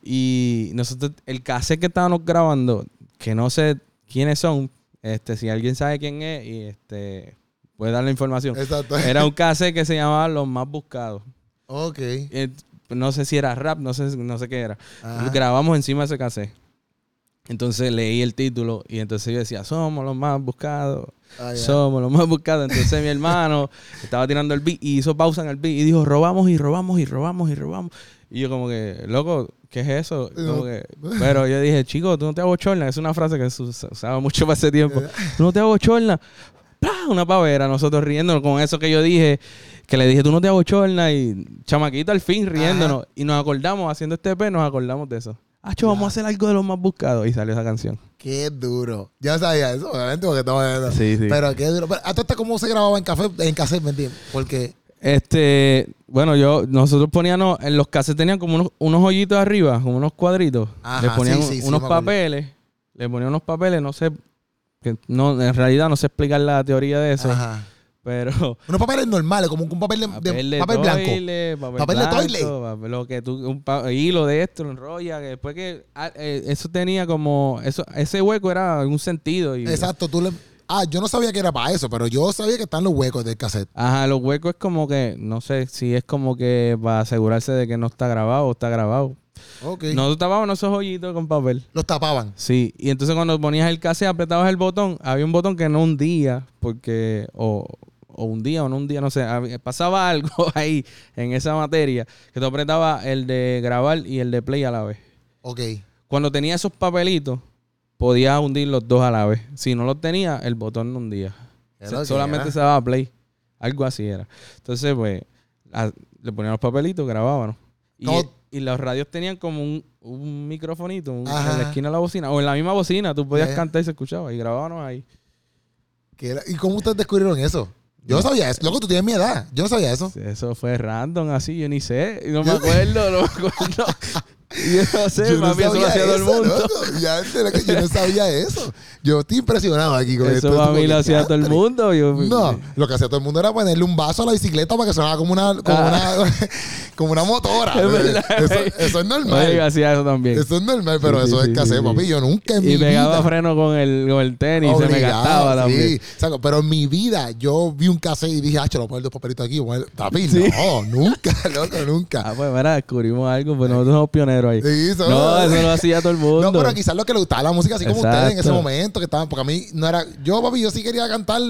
Y nosotros, el cassette que estábamos grabando, que no sé quiénes son, este, si alguien sabe quién es, y este puede dar la información. Exacto. Era un cassette que se llamaba Los Más Buscados. Ok. Eh, no sé si era rap, no sé, no sé qué era. Ajá. Grabamos encima de ese cassette. Entonces leí el título y entonces yo decía, somos los más buscados. Ah. Somos los más buscados. Entonces mi hermano estaba tirando el beat y hizo pausa en el beat y dijo, robamos y robamos y robamos y robamos. Y yo como que, loco, ¿qué es eso? Como que- pero yo dije, chico, tú no te hago chorna. Es una frase que se us- usaba mucho para ese tiempo. Tú no te hago chorna. ¡Pah! Una pavera, nosotros riéndonos con eso que yo dije, que le dije, tú no te hago chorna y chamaquito al fin riéndonos. Y nos acordamos, haciendo este EP, nos acordamos de eso. Acho, vamos a hacer algo de los más buscados. Y salió esa canción. Qué duro. Ya sabía eso, obviamente, porque viendo. Sí, sí. Pero qué duro. Pero, ¿A todo cómo se grababa en café, en cassette, me entiendes? Porque. Este, bueno, yo, nosotros poníamos, en los cassettes tenían como unos, unos hoyitos arriba, como unos cuadritos. Ajá, le ponían sí, sí, sí, unos papeles, le ponían unos papeles, no sé, que no, en realidad no sé explicar la teoría de eso, Ajá. pero Unos papeles normales, como un papel de, papel, de papel blanco. toile, papel, Papel de toile. papel- lo que tú, un pa- hilo de esto, enrolla, que después que ah, eh, eso tenía como, eso, ese hueco era un sentido. Y, Exacto, tú le. Ah, yo no sabía que era para eso, pero yo sabía que están los huecos del cassette. Ajá, los huecos es como que, no sé si es como que para asegurarse de que no está grabado o está grabado. Ok. Nosotros tapábamos esos hoyitos con papel. Los tapaban. Sí, y entonces cuando ponías el cassette, apretabas el botón, había un botón que no hundía, porque, o, o un día o no un día, no sé, pasaba algo ahí en esa materia, que tú apretabas el de grabar y el de play a la vez. Ok. Cuando tenía esos papelitos, podías hundir los dos a la vez. Si no los tenía, el botón no hundía. Solamente se daba play. Algo así era. Entonces, pues, a- le ponían los papelitos, grabábamos. Y, los radios tenían como un, un microfonito un- en la esquina de la bocina. O en la misma bocina, tú podías cantar y se escuchaba. Y grabábamos ahí. ¿Y cómo ustedes descubrieron eso? Yo no sabía eso. Loco, tú tienes mi edad. Yo no sabía eso. Eso fue random así, yo ni sé. No me acuerdo, no me acuerdo. Yo no sé, Yo no papi, eso lo sabía hacía todo el eso, mundo. loco. Ya que yo no sabía eso. Yo estoy impresionado aquí con esto. Eso mí Como lo hacía todo el mundo. Yo, No, lo que hacía todo el mundo era ponerle un vaso a la bicicleta para que sonara como una, como Ah. una, como una motora. Es verdad. Eso, eso es normal. Hacía eso también. Eso es normal, pero Sí, eso sí, es que sí, hacer, papi. Yo nunca en mi y pegaba vida. freno con el, con el tenis, se me Obligado, gastaba también. Saco, pero en mi vida yo vi un cassette y dije, ah, lo poner dos papelitos aquí. voy a poner-". Papi, no, nunca, loco, nunca. Ah, pues mira, descubrimos algo, pues nosotros somos pioneros ahí. Sí, eso- no, eso lo hacía todo el mundo. No, pero quizás lo que le gustaba la música así como Exacto. ustedes en ese momento, que estaban, porque a mí no era, yo papi, yo sí quería cantar,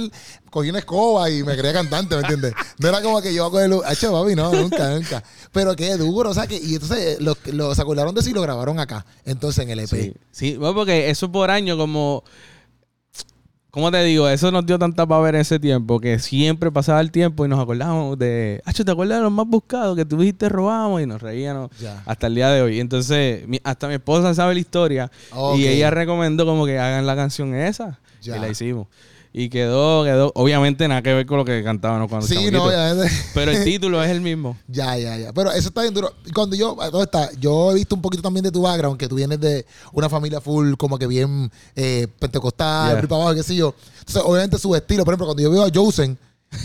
cogí una escoba y me creía cantante, ¿me entiendes? No era como que yo hago el, hecho papi, no, nunca, nunca. Pero qué duro, o sea que, y entonces lo, lo se acordaron de eso y lo grabaron acá, entonces en el EP. Sí, sí, bueno, porque eso por año como... ¿Cómo te digo? Eso nos dio tanta para ver en ese tiempo que siempre pasaba el tiempo y nos acordábamos de... Hacho, ¿te acuerdas de los más buscados que tú dijiste robamos? Y nos reíamos Ya. hasta el día de hoy. Entonces, mi- hasta mi esposa sabe la historia y ella recomendó como que hagan la canción esa. Ya. Y la hicimos. Y quedó, quedó... Obviamente nada que ver con lo que cantábamos cuando Sí, no, ya, Pero el título es el mismo. ya, ya, ya. Pero eso está bien duro. Y Cuando yo, todo está, yo he visto un poquito también de tu background, que tú vienes de una familia full, como que bien eh, pentecostal, Yeah. para abajo, qué sé yo. Entonces, obviamente su estilo, por ejemplo, cuando yo veo a Josen,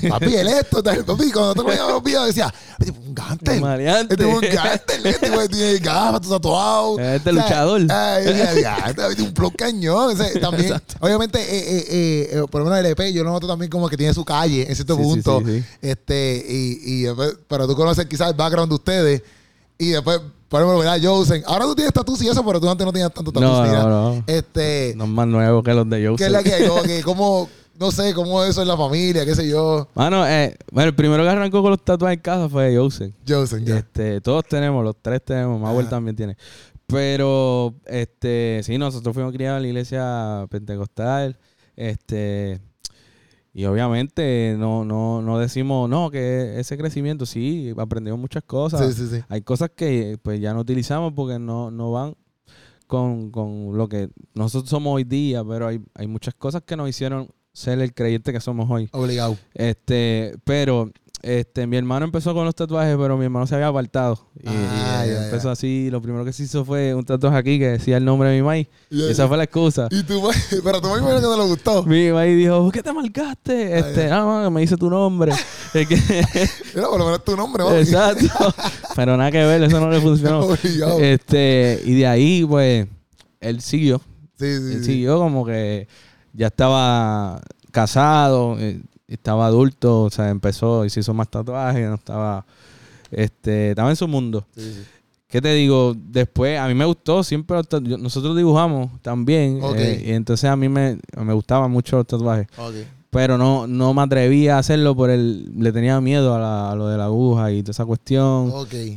papi, el esto, tal, papi, cuando tú veías los videos decía, este tipo un gánster. Este tipo un gánster, este tipo tiene gafas, tatuado. Este luchador. Este un flow cañón. También, obviamente, eh, eh, eh, eh, por lo menos el EP, yo lo noto también como que tiene su calle en cierto punto. Este, y, y después, pero tú conoces quizás el background de ustedes. Y después, por ejemplo, ¿verdad? Josen. Ahora tú tienes tatuajes y eso, pero tú antes no tenías tanto No, tatuajes. no, mira. no. Este, No es más nuevo que los de Joseph. ¿qué es la que hay? Como que, como, no sé, cómo eso en la familia, qué sé yo. Mano, eh, bueno, el primero que arrancó con los tatuajes en casa fue Joseph. Josen, ya. Este, todos tenemos, los tres tenemos, Mauel Ajá. también tiene. Pero, este, sí, nosotros fuimos criados en la iglesia pentecostal. Este, y obviamente no, no, no decimos, no, que ese crecimiento, sí, aprendimos muchas cosas. Sí, sí, sí. Hay cosas que pues ya no utilizamos porque no, no van con, con lo que nosotros somos hoy día, pero hay, hay muchas cosas que nos hicieron ser el creyente que somos hoy. Obligado. Este, pero este, mi hermano empezó con los tatuajes, pero mi hermano se había apartado. Y, Ah, y ya, empezó así, lo primero que se hizo fue un tatuaje aquí que decía el nombre de mi maíz. Ya, Y esa fue la excusa. Y tú, pero tú me imagino que no le gustó. Mi maíz dijo, ¿por qué te marcaste? Este, no, no, me dice tu nombre. Es que- Mira, por lo menos tu nombre, papi. Exacto. Pero nada que ver, eso no le funcionó. Obligado. Este, y de ahí, pues, él siguió. Sí, sí, Él sí. siguió como que ya estaba casado, eh, estaba adulto, o sea, empezó y se hizo más tatuajes, no estaba, este, estaba en su mundo. Sí, sí. ¿Qué te digo? Después, a mí me gustó, siempre los nosotros dibujamos también, eh, y entonces a mí me, me gustaban mucho los tatuajes, pero no, no me atrevía a hacerlo por el, le tenía miedo a, la- a lo de la aguja y toda esa cuestión.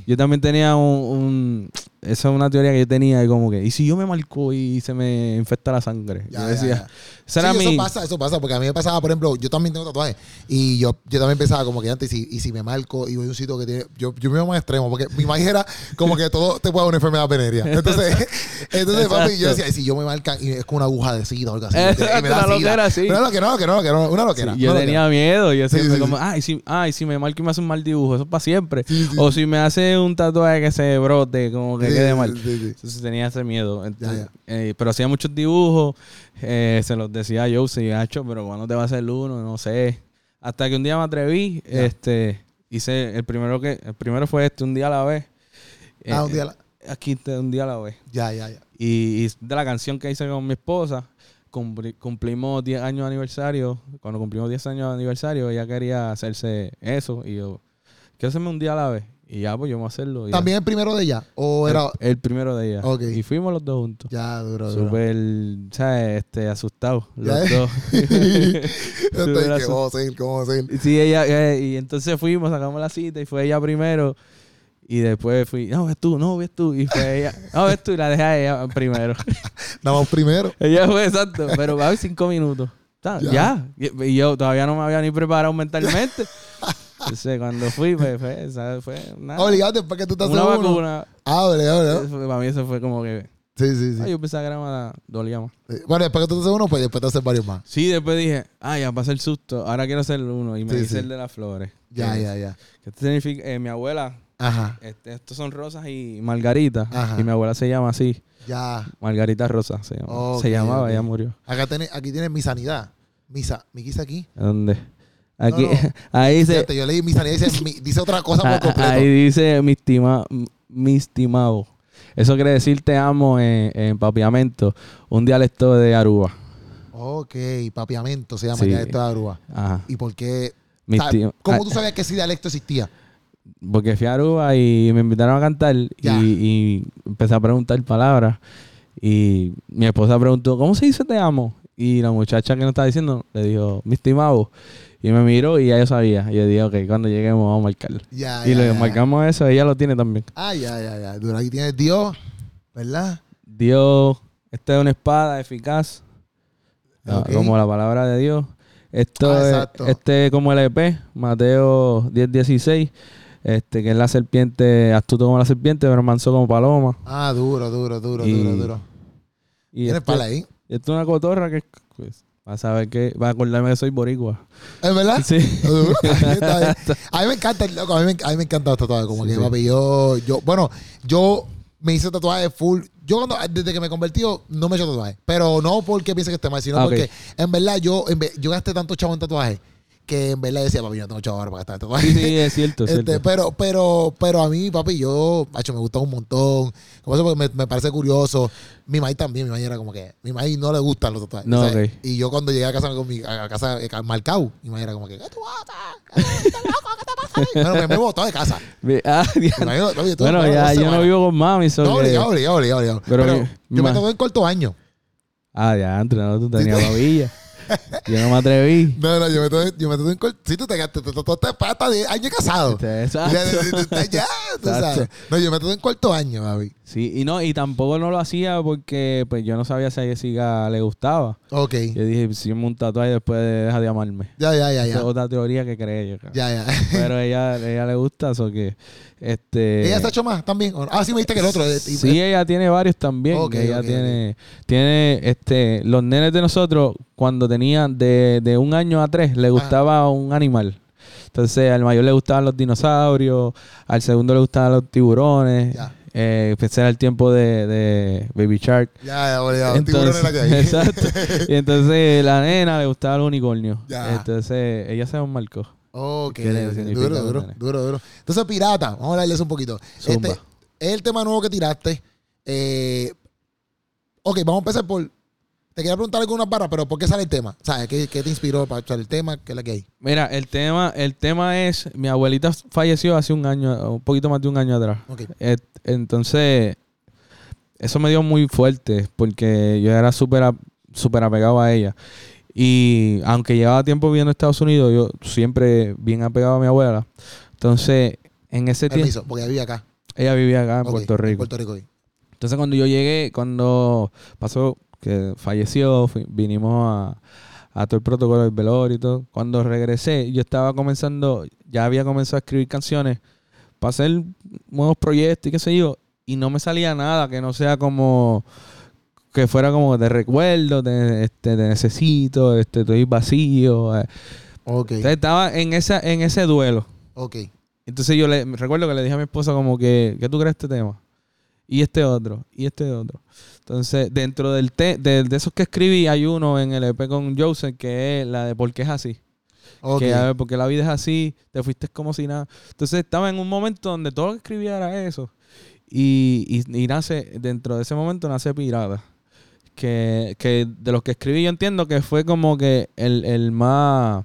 Yo también tenía un, un- Esa es una teoría que yo tenía y como que... ¿Y si yo me marco y se me infecta la sangre? Ya, yo ya, decía... ya. Esa era Sí, mi... Eso pasa, eso pasa, porque a mí me pasaba, por ejemplo, yo también tengo tatuajes y yo, yo también pensaba como que antes, y si, y si me marco y voy a un sitio que tiene, yo, yo me iba más extremo, porque mi imagen era como que todo te puede dar una enfermedad venérea. Entonces, entonces papi, yo decía, y si yo me marcan y es con una aguja de sida o algo así. Exacto, y me da una loquera. Una loquera, no, que no, que no, una Sí, loquera. yo tenía loquera. miedo. Yo siempre sí, como... Ay, si, ay, si me marco y me hace un mal dibujo. Eso es para siempre. O si me hace un tatuaje que se brote, como que quede mal. Entonces tenía ese miedo. Entonces, Ya, eh, pero hacía muchos dibujos. eh, se los decía yo, sí, hacho, pero ¿cuándo te va a hacer uno? No sé. Hasta que un día me atreví. Ya. Este, hice el primero que, el primero fue este, un día a la vez. Ah, Eh, un día. la- Aquí te- un día a la vez. Ya, ya, ya. Y, y de la canción que hice con mi esposa, cumpli- cumplimos 10 años de aniversario. Cuando cumplimos 10 años de aniversario, ella quería hacerse eso. Y yo, quiero hacerme un día a la vez. Y ya, pues yo me voy a hacerlo. y ya. ¿También el primero de ella? ¿O era.? el, el primero de ella. Ok. Y fuimos los dos juntos. Ya, duro, duro. Súper, ¿sabes? Este, asustados. Los Ya. dos. Estoy, Súper ¿Qué vamos a hacer? ¿Cómo vamos a hacer? Y Sí, ella, eh, y entonces fuimos, sacamos la cita y fue ella primero. Y después fui, no, ves tú, no, ves tú. Y fue ella, no, ves tú, y la dejé a ella primero. Nada más primero. ella fue exacto, pero va a haber cinco minutos. Ta, Ya. Ya. Y, y yo todavía no me había ni preparado mentalmente. Entonces, cuando fui, pues, fue, ¿sabes? fue una, Obligado después que tú estás una uno. vacuna. Abre, abre. Eso fue- para mí eso fue como que Sí, sí, sí. Ay, yo pensaba que era más, dolía más. Bueno, después que tú te haces uno, pues después te haces varios más. Sí, después dije, ay, ya pasé el susto, ahora quiero hacer uno. Y me Sí, hice sí. el de las flores. Ya, ya, ya. Esto significa, eh, mi abuela, Ajá. este, estos son rosas y margaritas. Ajá. Y mi abuela se llama así, Ya. Margarita Rosa se, llama. Ok, se llamaba, ok. ella murió. Acá tiene, aquí tienes mi sanidad. Misa. ¿Mi quisa aquí? ¿Dónde? Aquí, No, no. ahí dice, Fíjate, yo leí mi sanidad dice, mi- dice otra cosa ah, por completo. ahí dice mi estima, mi estimado. Eso quiere decir te amo en, en papiamento, un dialecto de Aruba. Ok, papiamento se llama Sí. ya esto de Aruba. Ajá. ¿Y por qué? Mi ¿Cómo ah, tú sabías que ese dialecto existía? Porque fui a Aruba y me invitaron a cantar y, y empecé a preguntar palabras. Y mi esposa preguntó, ¿cómo se dice te amo? Y la muchacha que nos estaba diciendo le dijo, mi estimado. Y me miró y ya yo sabía. Y yo dije, ok, cuando lleguemos vamos a marcarlo. Ya, y ya, le ya. marcamos eso, ella lo tiene también. Ah, ya, ya, ya. Duro, aquí tienes Dios, ¿verdad? Dios, esta es una espada eficaz, ah, como la palabra de Dios. Esto Ah, es, exacto. este es como el EP, Mateo 10, 16, este, que es la serpiente, astuto como la serpiente, pero manso como paloma. Ah, duro, duro, duro, Y- duro, duro. Y Tienes esto, pala ahí. Esto es una cotorra que pues, va a saber que va a acordarme que soy boricua. ¿Es verdad? Sí. A mí me encanta, loco, a mí me, a mí me encanta los tatuajes. Como Sí, que, sí. papi, yo, yo, bueno, yo me hice tatuajes full. Yo cuando, desde que me convertí, no me he hecho tatuajes. Pero no porque piense que esté mal, sino Ah, porque en verdad yo, en vez- yo gasté tanto chavo en tatuajes que en verdad decía, papi, yo no tengo chavo ahora para gastar tatuajes. Sí, sí, es cierto, es Este, cierto. pero, pero, pero a mí, papi, yo, macho, me gusta un montón. Como me, me parece curioso. Mi maíz también, mi maíz era como que, mi maíz no le gustan los tatuajes. No, ¿sabes? ok. Y yo cuando llegué a casa con mi, a casa eh, marcado, mi maíz era como que, ¿qué tú haces? ¿Qué tú loco? ¿Qué te pasa? ahí?" Bueno, me, me botó de casa. Ah, maíz, papi, bueno, ya yo no vivo con mami. so No, obligado, obligado, obligado. Pero Pero, mi- yo me tatué en corto año. Ah, ya, no, tú tenías babilla. Yo no me atreví. No, no, yo me tatué, yo me tatué en corto. Sí, tú te, te, te tatuaste pata de año casado. Este, Exacto. Ya, tú sabes. No, yo me tatué en corto año, papi. Sí, y no, y tampoco no lo hacía porque pues yo no sabía si a Jessica le gustaba. Ok. Yo dije, si un tatuaje después de deja de amarme. Ya, ya, ya, Esa ya. es otra teoría que creé yo. Ya, ya. Pero ella, ella le gusta eso que este ¿Ella se ha hecho más también? Ah, sí, me dijiste que el otro. eh, Sí, ella tiene varios también. Ok, ella tiene, tiene este, los nenes de nosotros, cuando tenían de, de un año a tres, le gustaba un animal. Entonces, al mayor le gustaban los dinosaurios, al segundo le gustaban los tiburones. Ya. Eh, era el tiempo de, de Baby Shark. Ya, ya, obligado. Tiburón Entonces, era que hay. exacto. Y entonces la nena le gustaba el unicornio. Ya. Entonces ella se marcó. Ok, ¿Qué le significa duro, duro, duro, duro. Entonces, pirata, vamos a hablarle de eso un poquito. Zumba. Este es el tema nuevo que tiraste. Eh, ok, vamos a empezar por. Te quería preguntar algunas barras, pero ¿por qué sale el tema? ¿Sabes? ¿Qué, qué te inspiró para echar el tema? ¿Qué es la que hay? Mira, el tema, el tema es, mi abuelita falleció hace un año, un poquito más de un año atrás. Et- entonces, eso me dio muy fuerte porque yo era súper apegado a ella. Y aunque llevaba tiempo viviendo en Estados Unidos, yo siempre bien apegado a mi abuela. Entonces, en ese tiempo, porque había acá. ella vivía acá en Puerto Rico. Puerto Rico. Entonces cuando yo llegué, cuando pasó que falleció, fui- vinimos a, a todo el protocolo del velorio y todo. Cuando regresé, yo estaba comenzando, ya había comenzado a escribir canciones para hacer nuevos proyectos y qué sé yo, y no me salía nada que no sea como que fuera como de recuerdo, de, este, necesito, este, estoy vacío. eh. Entonces estaba en esa, en ese duelo. ok. Entonces yo le recuerdo que le dije a mi esposa como que, ¿qué tú crees de este tema? Y este otro, y este otro. Entonces, dentro del te de, de esos que escribí, hay uno en el EP con Joseph que es la de ¿Por qué es así? ok. Que a ver, porque la vida es así, te fuiste como si nada. Entonces estaba en un momento donde todo lo que escribía era eso. Y, y, y nace, dentro de ese momento nace Pirata. Que, que de los que escribí yo entiendo que fue como que el, el más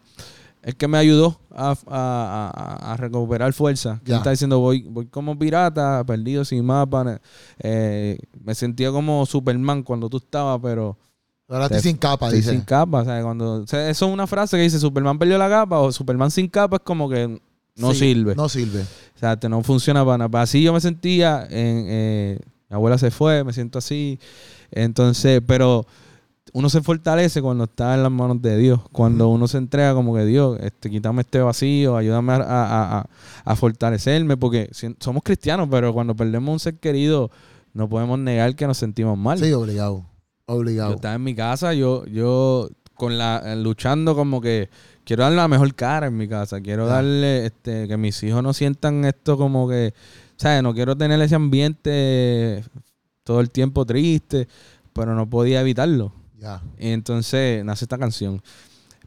el que me ayudó a, a- a- a recuperar fuerza. Que Ya. está diciendo, voy, voy como pirata, perdido sin mapa. eh, me sentía como Superman cuando tú estabas, pero Ahora estoy Te- sin capa, dice. sin capa. O sea, cuando, o sea, eso es una frase que dice Superman perdió la capa o Superman sin capa es como que no Sí, sirve. No sirve. O sea, te- no funciona para nada. Así yo me sentía, en, eh, mi abuela se fue, me siento así. Entonces, pero uno se fortalece cuando está en las manos de Dios. Cuando uno se entrega como que Dios, este, quítame este vacío, ayúdame a, a- a- a fortalecerme, porque si- somos cristianos, pero cuando perdemos un ser querido, no podemos negar que nos sentimos mal. Sí, obligado. Obligado. Yo estaba en mi casa, yo, yo con la, luchando como que quiero darle la mejor cara en mi casa. Quiero darle, este, que mis hijos no sientan esto como que, ¿sabes? No quiero tener ese ambiente todo el tiempo triste, pero no podía evitarlo. Ya. Entonces nace esta canción.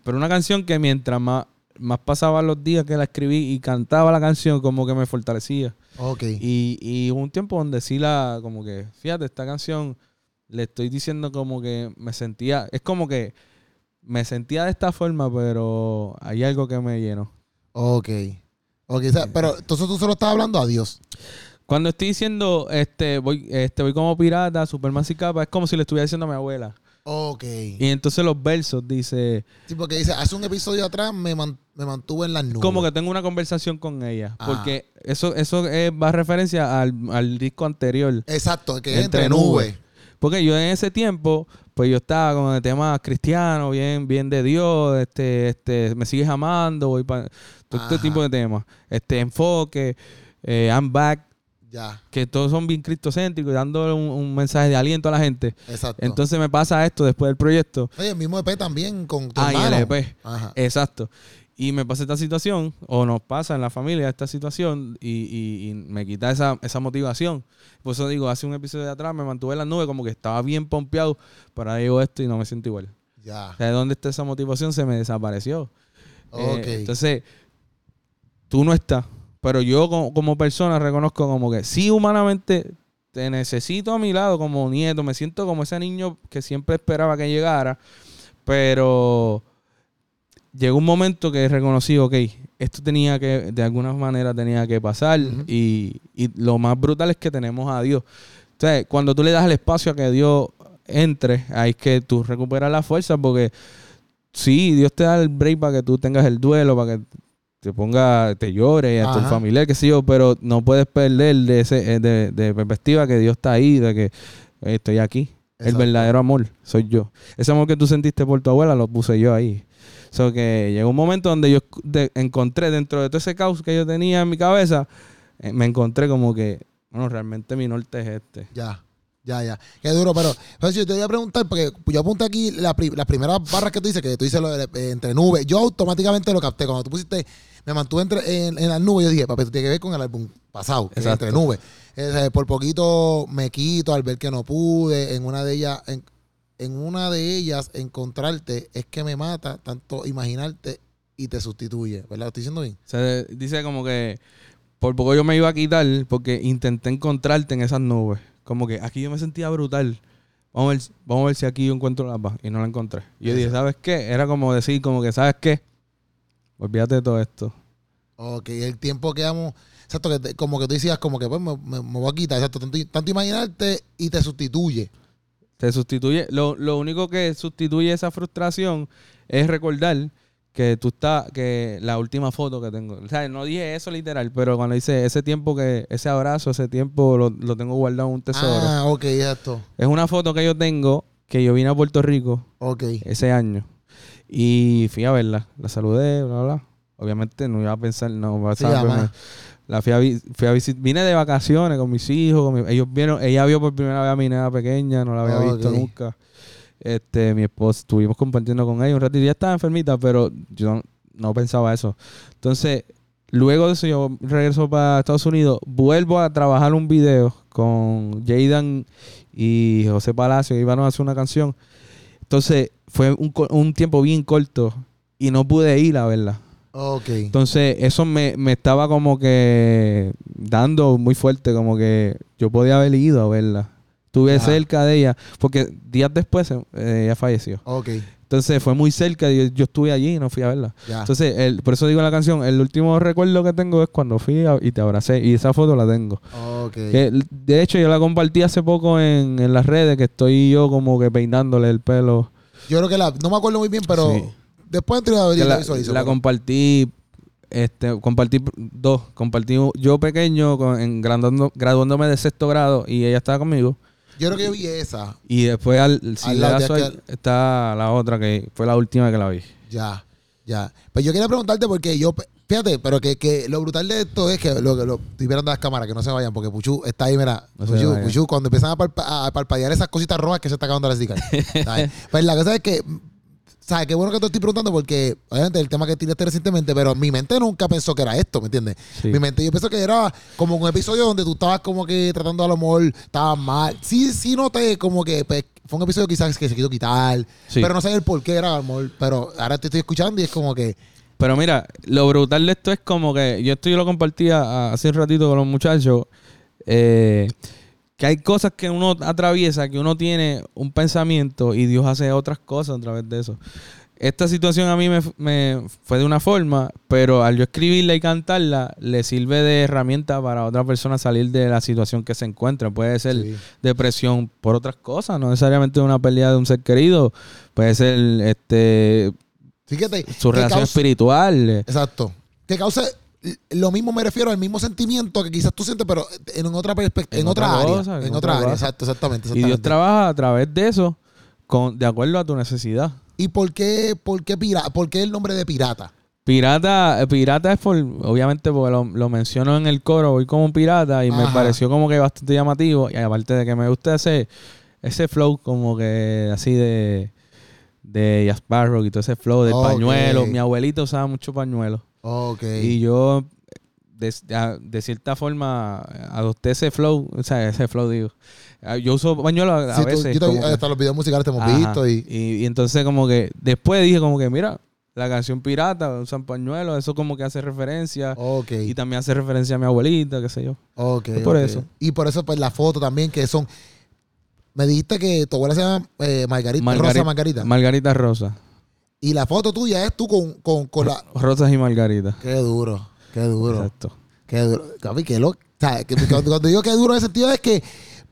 Pero una canción que mientras más, más pasaban los días que la escribí y cantaba la canción, como que me fortalecía. Ok. Y, y hubo un tiempo donde sí la, como que, fíjate, esta canción le estoy diciendo como que me sentía, es como que me sentía de esta forma, pero hay algo que me llenó. Ok. Ok, pero entonces tú solo estás hablando a Dios. Cuando estoy diciendo, este, voy, este, voy como pirata, Superman y capa, es como si le estuviera diciendo a mi abuela. Ok. Y entonces los versos dice... Sí, porque dice, hace un episodio atrás me, me mantuve en las nubes. Como que tengo una conversación con ella. Ah. Porque eso, eso va a referencia al, disco anterior. Exacto, que es entre, nubes. Porque yo en ese tiempo, pues yo estaba con el tema cristiano, bien, bien de Dios, este, este, me sigues amando, voy para todo este tipo de temas. Este enfoque, eh, I'm back, que todos son bien cristocéntricos y dando un, mensaje de aliento a la gente. Exacto. Entonces me pasa esto después del proyecto. Oye, el mismo EP también con tu ah, el EP. Ajá. Exacto. Y me pasa esta situación, o nos pasa en la familia esta situación, y, me quita esa, esa, motivación. Por eso digo, hace un episodio de atrás me mantuve en la nube, como que estaba bien pompeado, pero ahora digo esto y no me siento igual. Ya. O sea, de dónde está esa motivación se me desapareció. Ok. Eh, entonces, tú no estás pero yo como, persona reconozco como que sí, humanamente te necesito a mi lado como nieto. Me siento como ese niño que siempre esperaba que llegara. Pero llegó un momento que reconocí, ok, esto tenía que, de alguna manera tenía que pasar. y, y, lo más brutal es que tenemos a Dios. Entonces, cuando tú le das el espacio a que Dios entre, ahí es que tú recuperas la fuerza porque sí, Dios te da el break para que tú tengas el duelo, para que te ponga, te llore a tu familiar, qué sé yo, pero no puedes perder de, ese, eh, de, perspectiva que Dios está ahí, de que estoy aquí. El verdadero amor soy yo. Ese amor que tú sentiste por tu abuela lo puse yo ahí. So que llegó un momento donde yo encontré dentro de todo ese caos que yo tenía en mi cabeza, eh, me encontré como que, bueno, realmente mi norte es este. Ya. Ya, ya. Qué duro, pero, pero yo te voy a preguntar, porque yo apunté aquí las primeras barras que tú dices, que tú dices lo de, eh, entre nubes. Yo automáticamente lo capté. Cuando tú pusiste me mantuve entre, en, las nubes. Yo dije, papi, tú tienes que ver con el álbum pasado, que entre nubes. por poquito me quito al ver que no pude. En una de ellas, en, una de ellas, encontrarte es que me mata tanto imaginarte y te sustituye. ¿Verdad? ¿Lo estoy diciendo bien? Se dice como que por poco yo me iba a quitar porque intenté encontrarte en esas nubes. Como que aquí yo me sentía brutal. Vamos a ver, vamos a ver si aquí yo encuentro la paz. Y no la encontré. Y yo dije, ¿sabes qué? Era como decir, como que, ¿sabes qué? Olvídate de todo esto. Ok, el tiempo que amo. Exacto, que como que tú decías, como que pues me, voy a quitar. Exacto, tanto, imaginarte y te sustituye. Te sustituye. Lo, lo único que sustituye esa frustración es recordar que tú estás, que la última foto que tengo, o sea, no dije eso literal, pero cuando dice ese tiempo que, ese abrazo, ese tiempo lo, lo tengo guardado en un tesoro. Ah, ok, exacto. Es una foto que yo tengo, que yo vine a Puerto Rico Ok. ese año. Y fui a verla, la saludé, bla, bla. Obviamente no iba a pensar, no iba a pensar. la fui a, fui a visitar, vine de vacaciones con mis hijos, con ellos vieron, ella vio por primera vez a mi nena pequeña, no la había visto nunca. Este, mi esposa, estuvimos compartiendo con ella un ratito, ya estaba enfermita, pero yo no, pensaba eso. Entonces, luego de eso yo regreso para Estados Unidos, vuelvo a trabajar un video con Jaden y José Palacio, iban a hacer una canción. Entonces, fue un, un tiempo bien corto y no pude ir a verla. Ok. Entonces, eso me, estaba como que dando muy fuerte, como que yo podía haber ido a verla. Estuve cerca de ella, porque días después eh, ella falleció. Ok. Entonces fue muy cerca, yo, yo estuve allí y no fui a verla. Entonces, el, por eso digo la canción, el último recuerdo que tengo es cuando fui y te abracé, y esa foto la tengo. de hecho, yo la compartí hace poco en, en las redes, que estoy yo como que peinándole el pelo yo creo que la, no me acuerdo muy bien, pero después entre la, la, la compartí, este, compartí dos, compartí yo pequeño en graduándome de sexto grado y ella estaba conmigo. Yo creo que yo vi esa. Y después al, lado está la otra que fue la última que la vi. Ya, ya. Pues yo quería preguntarte porque yo, Fíjate, pero que, que lo brutal de esto es que lo que lo estoy mirando las cámaras, que no se vayan, porque Puchu está ahí, mira. No Puchu, cuando empiezan a, palpa- a parpadear esas cositas rojas que se está acabando la sticker. pues la cosa es que, ¿sabes? Qué bueno que te estoy preguntando porque, obviamente, el tema que tiraste recientemente, pero mi mente nunca pensó que era esto, ¿me entiendes? Sí. Mi mente, yo pensé que era como un episodio donde tú estabas como que tratando a lo mejor, estabas mal. Sí, sí noté como que pues, fue un episodio quizás que se quiso quitar, Sí. pero no sé el por qué era, a lo mejor, pero ahora te estoy escuchando y es como que, Pero mira, lo brutal de esto es como que yo esto yo lo compartía hace un ratito con los muchachos. eh, que hay cosas que uno atraviesa, que uno tiene un pensamiento y Dios hace otras cosas a través de eso. Esta situación a mí me, me fue de una forma, pero al yo escribirla y cantarla, le sirve de herramienta para otra persona salir de la situación que se encuentra. Puede ser Sí. depresión por otras cosas, no necesariamente una pérdida de un ser querido, puede ser este fíjate, su relación espiritual. Exacto. Que cause lo mismo me refiero al mismo sentimiento que quizás tú sientes, pero en otra perspectiva, en, En otra, otra área. cosa, en en otra área, cosa. exacto, exactamente. Y Dios trabaja a través de eso, con, de acuerdo a tu necesidad. ¿Y por qué, por qué, pira- por qué el nombre de pirata? Pirata, eh, pirata es por, obviamente, porque lo, lo menciono en el coro, voy como un pirata y me pareció como que bastante llamativo. Y aparte de que me gusta ese, ese flow como que así de, de Jazz Sparrow y todo ese flow del Ok. pañuelo. Mi abuelito usaba mucho pañuelo. Ok. Y yo, de, cierta forma, adopté ese flow, o sea, ese flow, digo. Ah, Yo uso pañuelo a, Sí, tú- veces. yo te- como que- hasta los videos musicales te hemos Ajá. visto y... y, y entonces como que después dije como que mira, la canción Pirata, usan pañuelos, eso como que hace referencia. Ok. Y también hace referencia a mi abuelita, qué sé yo. Ok. Es por eso. Y por eso, pues, la foto también, que son... Me dijiste que tu abuela se llama eh, Margarita, Rosa Margarita. Margarita Rosa. y la foto tuya es tú con, con, con la... Rosas y Margarita. Qué duro, qué duro. Exacto. Qué duro. Gaby, qué loco. Sea, cuando, cuando digo que duro en ese sentido es que,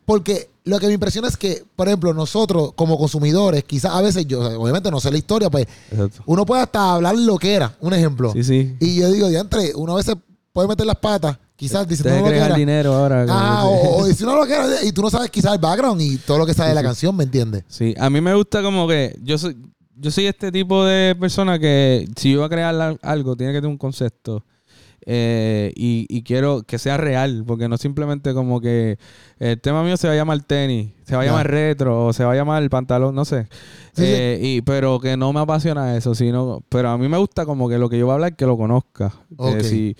porque lo que me impresiona es que, por ejemplo, nosotros como consumidores, quizás a veces yo, o sea, obviamente no sé la historia, pues Exacto. uno puede hasta hablar lo que era, un ejemplo. Sí, sí. Y yo digo, diantre, uno a veces puede meter las patas, quizás diciendo Ustedes no lo que creen era. dinero ahora. Ah, o, o decir no lo que era, y tú no sabes quizás el background y todo lo que sale de la canción, ¿me entiendes? Sí, a mí me gusta como que yo soy yo soy este tipo de persona que si yo voy a crear algo tiene que tener un concepto eh, y, y quiero que sea real porque no simplemente como que el tema mío se va a llamar tenis, se va a llamar retro o se va a llamar el pantalón, no sé. Sí, sí. Eh, Y, pero que no me apasiona eso, sino pero a mí me gusta como que lo que yo voy a hablar que lo conozca. Que Ok. si-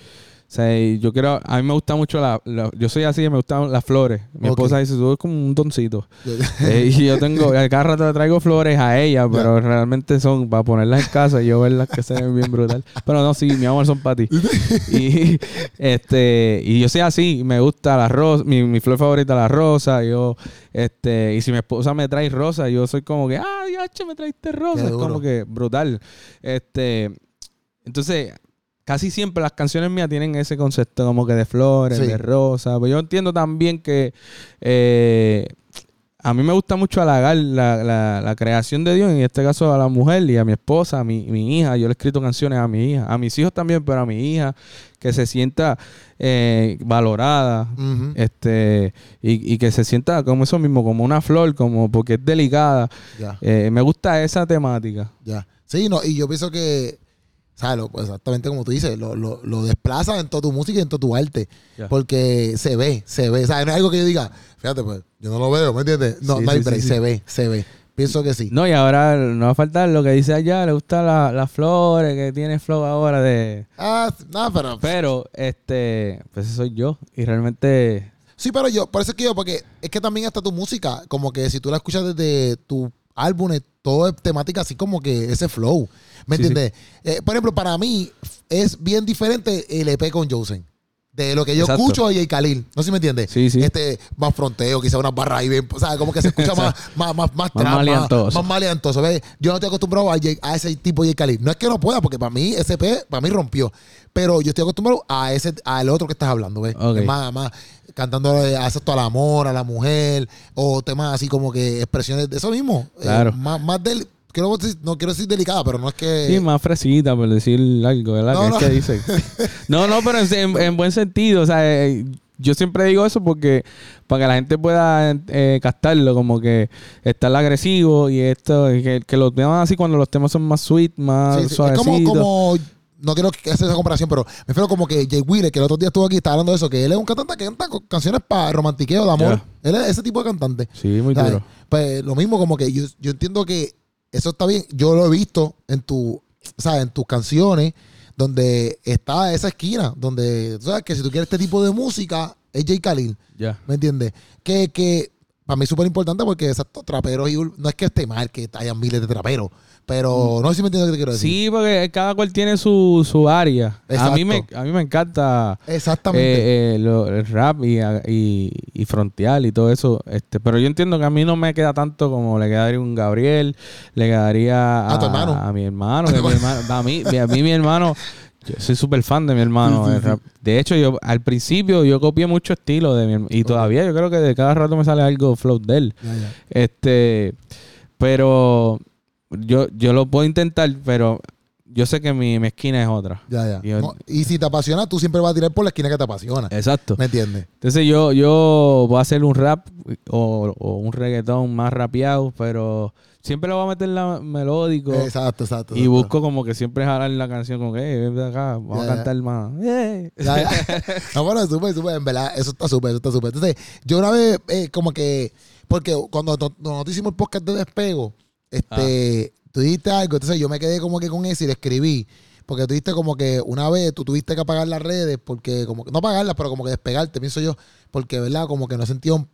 sea, y yo quiero, a mí me gusta mucho la, la- yo soy así, me gustan las flores. Mi esposa dice, tú eres como un doncito. Eh, y yo tengo, cada rato le traigo flores a ella, pero realmente son para ponerlas en casa y yo verlas que se ven bien brutal. Pero no, sí, mi amor, son para ti. y este, y yo soy así, me gusta la rosa, mi, mi flor favorita la rosa, yo, este, y si mi esposa me trae rosa, yo soy como que, ah, ya, me traiste rosa, es como que brutal. Este, entonces, casi siempre las canciones mías tienen ese concepto como que de flores, Sí. de rosas. Pero yo entiendo también que eh, a mí me gusta mucho halagar la, la- la creación de Dios, en este caso a la mujer y a mi esposa, a mi, mi hija. Yo le he escrito canciones a mi hija, a mis hijos también, pero a mi hija, que se sienta eh, valorada. Este, y, y que se sienta como eso mismo, como una flor, como porque es delicada. Ya. Eh, me gusta esa temática. Ya. Sí, no, y yo pienso que, ¿sabes? Lo- pues, exactamente como tú dices, lo, lo, lo desplaza en toda tu música y en todo tu arte. Porque se ve, se ve. O sea, no es algo que yo diga, fíjate, pues, yo no lo veo, ¿me entiendes? No, Sí, no hay sí, sí, break, sí. se ve, se ve. Pienso que sí. No, y ahora no va a faltar lo que dice allá, le gustan la- las flores, que tiene flow ahora de... Ah, no, pero. Pero, este, pues ese soy yo. Y realmente, Sí, pero yo, por eso es que yo, porque es que también hasta tu música, como que si tú la escuchas desde tu álbumes, todo es temática así como que ese flow. ¿Me Sí, sí. entiendes? Eh, por ejemplo, para mí es bien diferente el EP con Josen. De lo que yo Exacto. escucho de J. Khalil. No sé si me entiendes. Sí, sí. Este, más fronteo, quizás unas barras ahí bien. O sea, como que se escucha más, más, más, más, trap, maleantoso. Más, maleantoso. ¿ves? Yo no estoy acostumbrado a, a ese tipo de J. Khalil. No es que no pueda, porque para mí ese EP, para mí rompió. Pero yo estoy acostumbrado a ese, al otro que estás hablando, ¿ves? Es Más, más cantando acepto al amor, a la mujer, o temas así como que expresiones de eso mismo. Eh, Claro. más, más del. quiero no quiero decir delicada, pero no es que. sí, más fresita, por decir algo, ¿verdad? No, que no. es que dicen. No, no, pero en, en- en buen sentido, o sea, eh, yo siempre digo eso porque para que la gente pueda eh, captarlo, como que estar agresivo y esto, que, que los temas así cuando los temas son más sweet, más Sí, sí. Es suavecitos. como, como no quiero hacer esa comparación, pero me refiero como que Jay Wheeler, que el otro día estuvo aquí, estaba hablando de eso, que él es un cantante que canta canciones para romantiqueo de amor. Él es ese tipo de cantante. Sí, muy ¿sabes? duro. Pues lo mismo, como que yo, yo entiendo que eso está bien. Yo lo he visto en tu, ¿sabes? En tus canciones, donde está esa esquina, donde, sabes que si tú quieres este tipo de música, es Jay Khalil. Ya. ¿Me entiendes? Que, que para mí es súper importante porque exacto, traperos y no es que esté mal que hayan miles de traperos, pero no sé si me entiendes lo que te quiero decir. Sí, porque cada cual tiene su, su área. A mí, me, a mí me encanta Exactamente. eh, eh, lo- el rap y, y, y frontear y todo eso. Este, pero yo entiendo que a mí no me queda tanto como le quedaría un Gabriel, le quedaría a, A tu hermano. a mi hermano. que mi hermano- a, mí, a mí mi hermano, yo soy súper fan de mi hermano. Sí, sí. De hecho, yo al principio yo copié mucho estilo de mi hermano. Y todavía yo creo que de cada rato me sale algo float de él. Este, pero yo, yo lo puedo intentar, pero yo sé que mi, mi esquina es otra. Ya, ya. Yo- No, y si te apasiona, tú siempre vas a tirar por la esquina que te apasiona. Exacto. ¿Me entiendes? Entonces yo, yo voy a hacer un rap o, o un reggaetón más rapeado, pero siempre le voy a meter la melódico. Exacto, exacto. Y busco como que siempre jalar la canción como que, eh, ven de acá, vamos Ya, a ya. cantar más. Ya. No, bueno, súper, súper, en verdad, eso está súper, eso está súper. Entonces, yo una vez, eh, como que, porque cuando no- nosotros hicimos el podcast de despego, este, tú dijiste algo, entonces yo me quedé como que con eso y le escribí. Porque tú dijiste como que una vez tú tuviste que apagar las redes, porque como que, no apagarlas, pero como que despegarte, pienso yo, porque, ¿verdad? Como que no sentía un-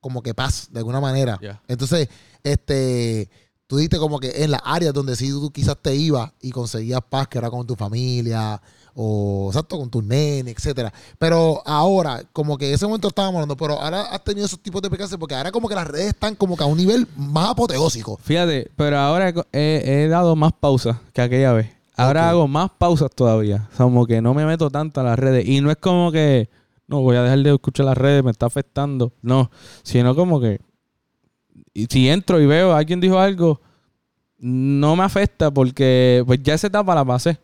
como que paz, de alguna manera. Entonces, este, tú dijiste como que en las áreas donde sí tú quizás te ibas y conseguías paz, que era con tu familia, o exacto, con tus nenes, etcétera. Pero ahora, como que ese momento estábamos hablando, pero ahora has tenido esos tipos de percances porque ahora como que las redes están como que a un nivel más apoteósico. Fíjate, pero ahora he, dado más pausas que aquella vez. Ahora hago más pausas todavía. O sea, como que no me meto tanto a las redes. Y no es como que, no, voy a dejar de escuchar las redes, me está afectando. No, sino como que, y si entro y veo, alguien dijo algo, no me afecta porque pues ya esa etapa la pasé.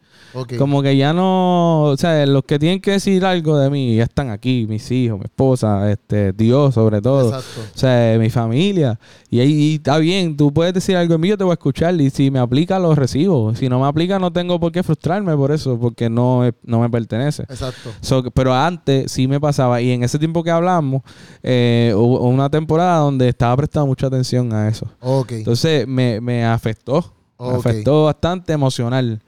Como que ya no, o sea, los que tienen que decir algo de mí ya están aquí, mis hijos, mi esposa, este, Dios sobre todo. Exacto. O sea, mi familia. Y ahí está bien, tú puedes decir algo en mí, yo te voy a escuchar. Y si me aplica, lo recibo. Si no me aplica, no tengo por qué frustrarme por eso, porque no, no me pertenece. Exacto. So, pero antes sí me pasaba. Y en ese tiempo que hablamos, eh, hubo una temporada donde estaba prestando mucha atención a eso. Ok. Entonces me, me afectó. Me afectó bastante emocional.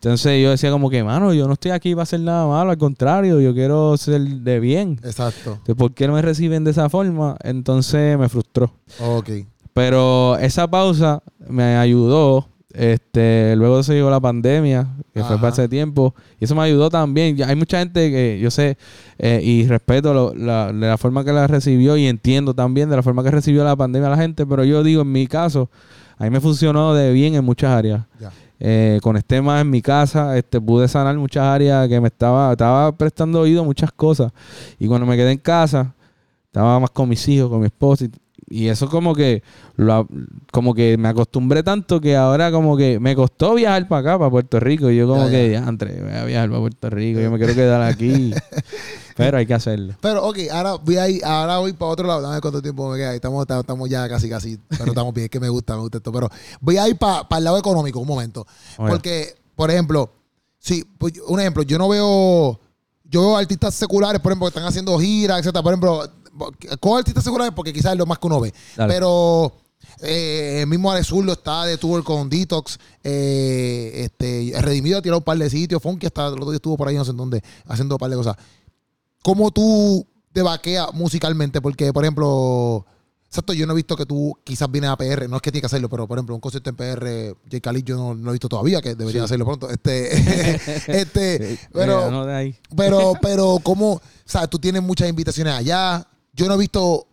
Entonces yo decía como que, mano, yo no estoy aquí para hacer nada malo, al contrario, yo quiero ser de bien. Exacto. Entonces, ¿Por qué no me reciben de esa forma? Entonces me frustró. Ok. Pero esa pausa me ayudó. Este, luego se llegó la pandemia, que fue para ese tiempo, y eso me ayudó también. Hay mucha gente que yo sé eh, y respeto lo- la, de la forma que la recibió y entiendo también de la forma que recibió la pandemia la gente, pero yo digo, en mi caso, a mí me funcionó de bien en muchas áreas. Ya. Eh, conecté más en mi casa, este, pude sanar muchas áreas que me estaba, estaba prestando oído a muchas cosas. Y cuando me quedé en casa, estaba más con mis hijos, con mi esposa. Y, y eso como que lo, como que me acostumbré tanto que ahora como que me costó viajar para acá, para Puerto Rico. Y yo como Ya, que, Andre, voy a viajar para Puerto Rico, yo me quiero quedar aquí. Pero hay que hacerlo. Pero, ok, ahora voy a ir, ahora voy para otro lado. Dame cuánto tiempo me queda. Estamos, estamos, ya casi, casi. Pero estamos bien, es que me gusta, me gusta esto. Pero voy a ir para el lado económico un momento. Oye. Porque, por ejemplo, sí, pues, un ejemplo, yo no veo. Yo veo artistas seculares, por ejemplo, que están haciendo giras, etcétera. Por ejemplo, con artistas seculares porque quizás es lo más que uno ve. Dale. Pero eh, el mismo Alex Zurdo está de tour con Detox. Eh, este, Redimido ha tirado un par de sitios. Funky hasta el otro día estuvo por ahí, no sé en dónde, haciendo un par de cosas. ¿Cómo tú te vaqueas musicalmente? Porque, por ejemplo, exacto, yo no he visto que tú quizás vienes a PR, no es que tienes que hacerlo, pero por ejemplo, un concierto en PR, J. Khalid, yo no, no lo he visto todavía, que debería Sí. hacerlo pronto. Este, este, pero, Mira, no de ahí. pero, pero, ¿cómo? Sea, tú tienes muchas invitaciones allá. Yo no he visto,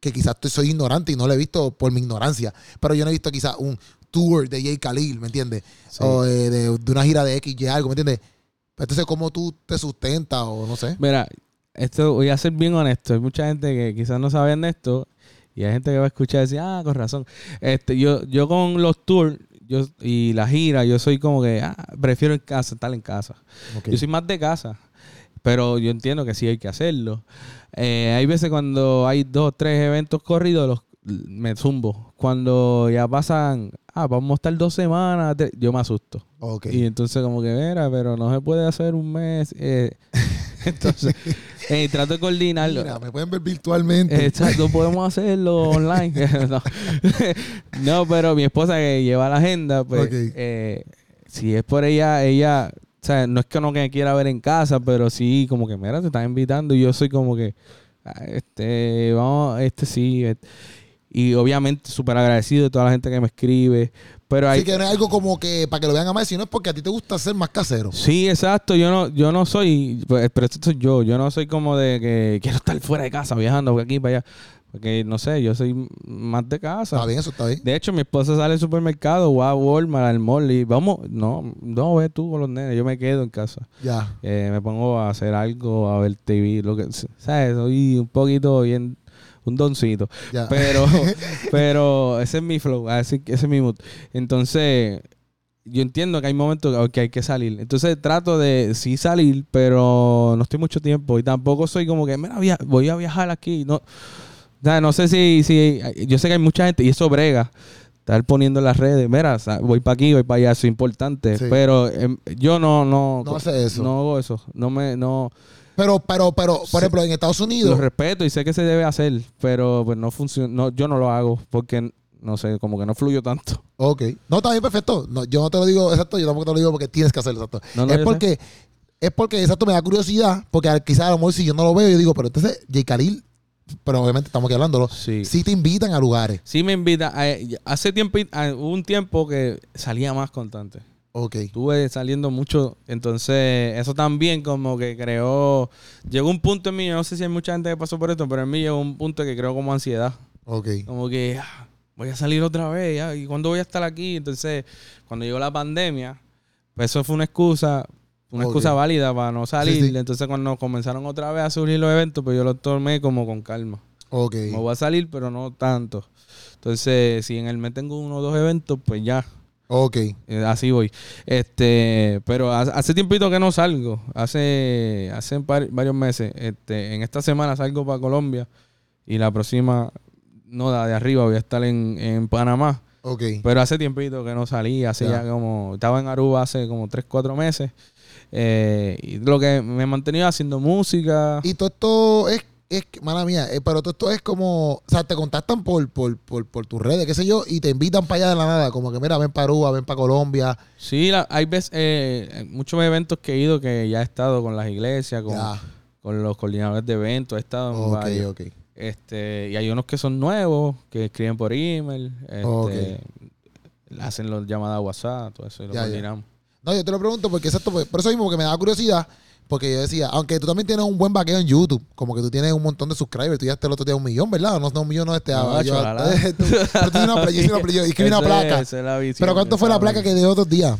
que quizás soy ignorante y no lo he visto por mi ignorancia, pero yo no he visto quizás un tour de Jay Khalil, ¿me entiendes? Sí. O eh, de, de una gira de X, Y algo, ¿me entiendes? Entonces, ¿cómo tú te sustentas o no sé? Mira, esto voy a ser bien honesto. Hay mucha gente que quizás no saben de esto y hay gente que va a escuchar y decir, ah, con razón. Este, yo, yo con los tours yo, y la gira, yo soy como que, ah, prefiero en casa, estar en casa. Yo soy más de casa, pero yo entiendo que sí hay que hacerlo. Eh, hay veces cuando hay dos o tres eventos corridos, los, me zumbo. Cuando ya pasan, ah, vamos a estar dos semanas, tres, yo me asusto. Y entonces como que, mira, pero no se puede hacer un mes. eh, entonces, eh, trato de coordinarlo. Mira, me pueden ver virtualmente. Exacto, podemos hacerlo online. no. No, pero mi esposa que lleva la agenda, pues, eh, si es por ella, ella, o sea, no es que no me quiera ver en casa, pero sí, como que, mira, te están invitando y yo soy como que, ah, este, vamos, este sí. Y obviamente súper agradecido de toda la gente que me escribe, pero hay... Así que no es algo como que para que lo vean a más, sino es porque a ti te gusta ser más casero. Sí, exacto. Yo no, yo no soy, pues, pero esto soy yo. Yo no soy como de que quiero estar fuera de casa, viajando por aquí para allá. Porque no sé, yo soy más de casa. Está bien, eso está bien. De hecho, mi esposa sale al supermercado o a Walmart, al mall y vamos, no, no, ve tú con los nenes, yo me quedo en casa. Ya. Eh, me pongo a hacer algo, a ver TV, lo que, ¿sabes? Soy un poquito bien, un doncito. Ya. Pero, pero ese es mi flow, así ese es mi mood. Entonces, yo entiendo que hay momentos que hay que salir. Entonces trato de sí salir, pero no estoy mucho tiempo. Y tampoco soy como que, mira, voy a viajar aquí. No, no sé si, si, yo sé que hay mucha gente, y eso brega, estar poniendo en las redes, mira, voy para aquí, voy para allá, eso es importante. Sí. Pero em, yo no, no, No hace eso. No hago eso. No me, no, Pero, pero, pero, por ejemplo, en Estados lo Unidos, respeto y sé que se debe hacer, pero pues no funciona, no, yo no lo hago porque no sé, como que no fluyo tanto. Ok. No, está bien, perfecto. No, yo no te lo digo exacto, yo tampoco te lo digo porque tienes que hacerlo exacto. No, no, es porque, es porque exacto me da curiosidad, porque quizás a lo mejor si yo no lo veo, yo digo, pero entonces J. Khalil, pero obviamente estamos aquí hablándolo, Sí. sí te invitan a lugares. Sí me invita. eh, hace tiempo, hubo un tiempo que salía más constante. Ok. Estuve saliendo mucho. Entonces, eso también como que creó... Llegó un punto en mí, no sé si hay mucha gente que pasó por esto, pero en mí llegó un punto que creó como ansiedad. Ok. Como que ah, voy a salir otra vez. ¿Y cuándo voy a estar aquí? Entonces, cuando llegó la pandemia, pues eso fue una excusa. Una excusa válida para no salir. Sí, sí. Entonces, cuando comenzaron otra vez a surgir los eventos, pues yo los tomé como con calma. Ok. Me voy a salir, pero no tanto. Entonces, si en el mes tengo uno o dos eventos, pues ya, Ok. eh, así voy. Este, pero ha- hace tiempito que no salgo. Hace, hace par- varios meses. Este, en esta semana salgo para Colombia y la próxima, no, la de arriba, voy a estar en, en Panamá. Ok. Pero hace tiempito que no salí, hace ya, como, estaba en Aruba hace como 3, 4 meses. Eh, y lo que me he mantenido haciendo música. Y todo esto es, es mala mía, eh, pero todo esto es como, o sea, te contactan por, por, por, por tus redes, qué sé yo, y te invitan para allá de la nada, como que mira, ven para Aruba, ven para Colombia. Sí, la- hay veces, eh, muchos eventos que he ido que ya he estado con las iglesias, con, Ya. con los coordinadores de eventos, he estado en Ok, varios. Este, y hay unos que son nuevos, que escriben por email, este, hacen los llamadas a WhatsApp, todo eso, y lo Ya, ya. coordinamos. No, yo te lo pregunto porque exacto, por eso mismo, porque me daba curiosidad, porque yo decía, aunque tú también tienes un buen vaqueo en YouTube, como que tú tienes un montón de subscribers, tú ya el otro día un millón, ¿verdad? No, no un millón, no este. No, yo, tú- pero tú una yo una yo escribí una es- placa. es la visión, Pero ¿cuánto fue la es placa que dejó otros días?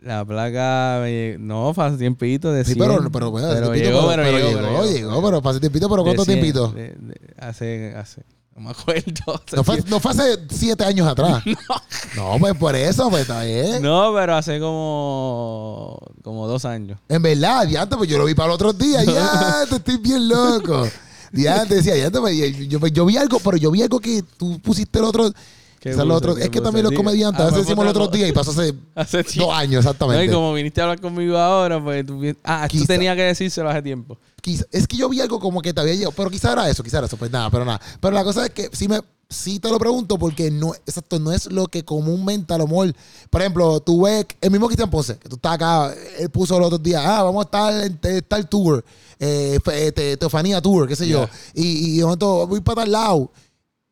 La placa, me- no, hace tiempito de Sí, 100, pero, pero, bueno, hace pero llegó, pero, pero, pero llegó, llegó, llegó, pero pase tiempito, pero De ¿cuánto 100, tiempito? de- de- hace, hace, no me acuerdo. No fue, no hace siete años atrás. No, pues por eso, pues está bien. No, pero hace como, como dos años. En verdad, diante, pues yo lo vi para los otros días. Ya, te estoy bien loco. Diante, decía, diante, pues, yo, yo, yo vi algo, pero yo vi algo que tú pusiste el otro. ¿Qué quizás lo puse? otro- ¿Qué es que también los comediantes, a Ah, veces pues decimos el otro día y pasó hace Hace dos años, No, y exactamente. como viniste a hablar conmigo ahora, pues tú Ah, tenía que decírselo hace tiempo. Quizá- es que yo vi algo como que te había llegado, pero quizá era eso, quizá era eso, pues nada, pero nada. Pero la cosa es que sí me sí te lo pregunto porque no, exacto, no es lo que comúnmente a lo mejor, por ejemplo, tú ves el mismo Cristian Ponce, que tú estás acá, él puso los otros días, ah, vamos a estar en tal tour, eh, te- Teofanía Tour, qué sé yo, Yeah. y, y de momento voy para tal lado.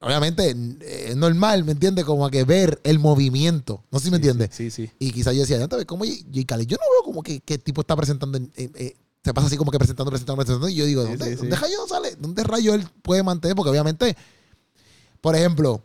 Obviamente eh, es normal, ¿me entiendes? Como que ver el movimiento, no sé si me entiendes. Sí, sí. Y quizás yo decía, ya sabes, ¿cómo J. Yo no veo como que, que tipo está presentando, en- en- eh, se pasa así como que presentando, presentando, presentando. Y yo digo, ¿dónde, sí. ¿dónde rayos sale? ¿Dónde rayos él puede mantener? Porque obviamente, por ejemplo,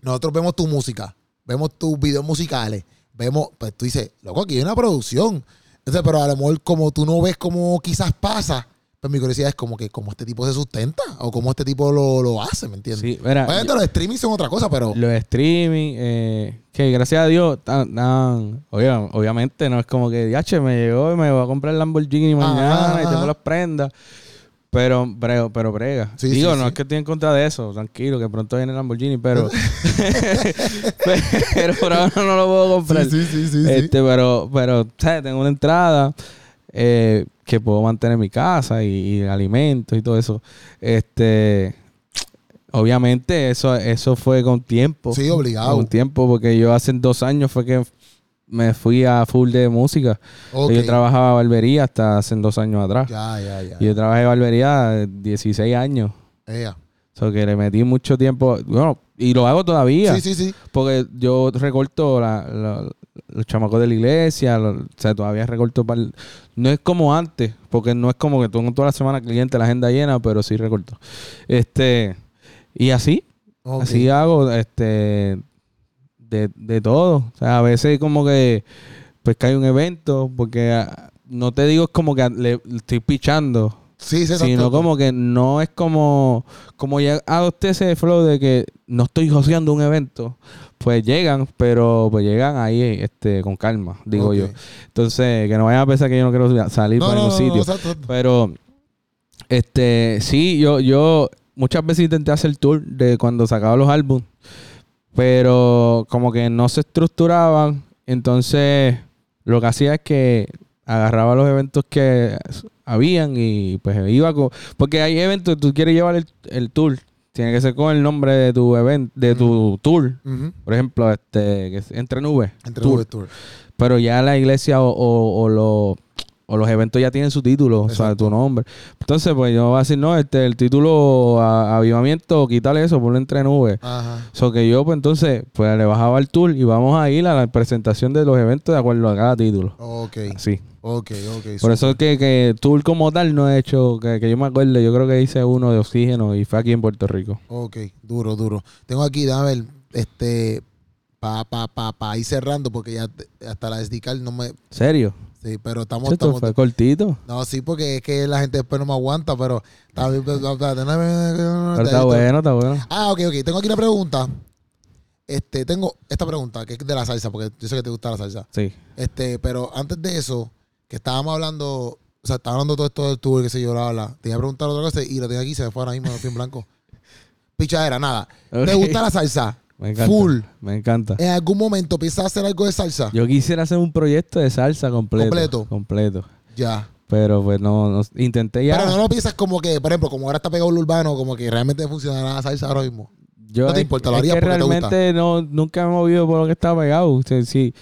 nosotros vemos tu música, vemos tus videos musicales, vemos, pues tú dices, loco, aquí hay una producción. Entonces, pero a lo mejor como tú no ves cómo quizás pasa, pues mi curiosidad es como que cómo este tipo se sustenta o cómo este tipo lo, lo hace, ¿me entiendes? Sí, mira, Obviamente los streaming son otra cosa, pero... los streaming, eh, que gracias a Dios, tan, tan- obvia- obviamente no es como que, "Diache, me llegó y me voy a comprar el Lamborghini mañana y ajá. tengo las prendas. Pero, pero, pero brega. Sí, Digo, sí, no sí. es que estoy en contra de eso, tranquilo, que pronto viene el Lamborghini, pero. pero por ahora no lo puedo comprar. Sí, sí, sí, sí, sí. Este, pero, pero, ¿sabes? Tengo una entrada eh, que puedo mantener en mi casa y, y alimentos y todo eso. Este. Obviamente, eso, eso fue con tiempo. Sí, obligado. Con tiempo, porque yo hace dos años fue que me fui a full de música. Ok. Yo trabajaba en barbería hasta hace dos años atrás. Ya, ya, ya. Y yo trabajé en barbería 16 años. Ea. O sea, que le metí mucho tiempo. Bueno, y lo hago todavía. Sí, sí, sí. Porque yo recorto la- la- los chamacos de la iglesia. o sea, todavía recorto. pal- no es como antes. Porque no es como que tengo toda la semana cliente, la agenda llena, pero sí recorto. Este. Y así. Así hago. Este. De, de todo. O sea, a veces como que. Pues que hay un evento. Porque ah, no te digo es como que le, le estoy pichando. Sí, sí, Sino como que no es como, como ya haga usted ese flow de que no estoy joseando un evento. Pues llegan, pero pues llegan ahí este, con calma, digo yo. Entonces, que no vayan a pensar que yo no quiero salir No, para no, ningún no, sitio. Pero, este, sí, yo, yo muchas veces intenté hacer tour de cuando sacaba los álbumes, pero como que no se estructuraban. Entonces, lo que hacía es que agarraba los eventos que habían y pues iba con... Porque hay eventos que tú quieres llevar el, el tour. Tiene que ser con el nombre de tu evento, de tu tour. Por ejemplo, este, que es Entre Nubes. Entre Tour. nubes, tour. Pero ya la iglesia o, o- o lo- o los eventos ya tienen su título, o sea, tu nombre. Entonces, pues yo voy a decir, no, este, el título a- avivamiento, quítale eso, ponlo entre nubes. Ajá. So que yo, pues entonces, pues le bajaba el tour y vamos a ir a la presentación de los eventos de acuerdo a cada título. Ok. Así. Ok, ok. Por eso es que, que tour como tal no he hecho, que, que yo me acuerdo, yo creo que hice uno de oxígeno y fue aquí en Puerto Rico. Ok, duro, duro. Tengo aquí, déjame ver, este, pa, pa, pa, pa, ir cerrando porque ya hasta la SD card no me, ¿Serio? Sí, pero estamos, Esto estamos, fue cortito. no, sí, porque es que la gente después no me aguanta, pero, está bien, pero, está no, bueno, está bueno. Ah, ok, ok, tengo aquí una pregunta, este, tengo esta pregunta, que es de la salsa, porque yo sé que te gusta la salsa, Sí. este, pero antes de eso, que estábamos hablando, o sea, estábamos hablando todo esto del tour, que se yo, bla, bla, te iba a preguntar otra cosa y lo tengo aquí, se me fue ahora mismo, en blanco. Pichadera, nada. ¿Te gusta la salsa? Me encanta. Full. Me encanta. ¿En algún momento piensas hacer algo de salsa? Yo quisiera hacer un proyecto de salsa completo. Completo. Completo. Ya. Pero pues no, no- intenté ya. Pero no lo piensas como que, por ejemplo, como ahora está pegado el urbano, como que realmente funcionará la salsa ahora mismo. Yo, no te importa, lo harías que porque te gusta. realmente no, nunca me he movido por lo que está pegado. Sea, sí.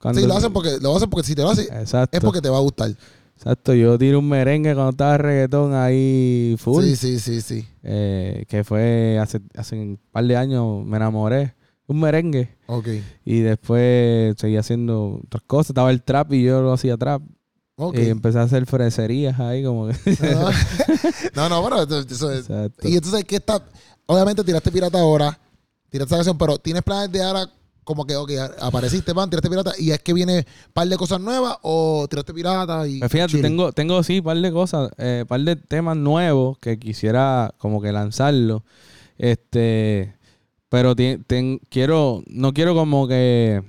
Cuando- Sí, lo hacen porque, lo hacen porque si te lo haces, Exacto. es porque te va a gustar. Exacto. Yo tiré un merengue cuando estaba reggaetón ahí full. Sí, sí, sí, sí. eh, que fue hace, hace un par de años me enamoré. Un merengue. Ok. Y después seguí haciendo otras cosas. Estaba el trap y yo lo hacía trap. Ok. Y empecé a hacer freserías ahí como que... Ah. no, no, pero eso, es. Y entonces, ¿qué está? Obviamente tiraste pirata ahora, tiraste esa canción, pero ¿tienes planes de ahora como que, ok, apareciste, van, tiraste pirata y es que viene un par de cosas nuevas o tiraste pirata y. Pues fíjate, tengo, tengo sí, par de cosas, eh, par de temas nuevos que quisiera como que lanzarlo. Este, pero ten- quiero, no quiero como que,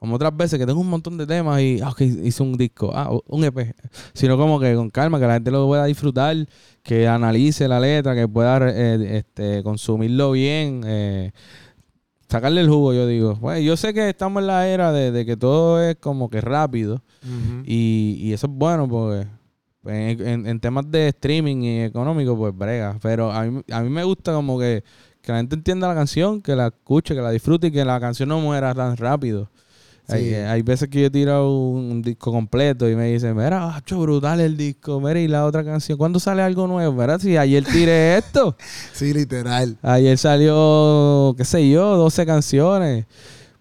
como otras veces que tengo un montón de temas y, ah, ok, hice un disco, ah, un EP. Sino como que con calma, que la gente lo pueda disfrutar, que analice la letra, que pueda eh, este, consumirlo bien, eh, sacarle el jugo, yo digo. Bueno, yo sé que estamos en la era de, de que todo es como que rápido. Y, y eso es bueno porque en, en- en temas de streaming y económico, pues brega. Pero a mí, a mí me gusta como que, que la gente entienda la canción, que la escuche, que la disfrute y que la canción no muera tan rápido. Hay, Sí. hay veces que yo he tirado un, disco completo y me dicen, mira, macho, brutal el disco, mira, y la otra canción, ¿cuándo sale algo nuevo? Mira, si ayer tiré esto, Sí, literal. ayer salió, qué sé yo, 12 canciones,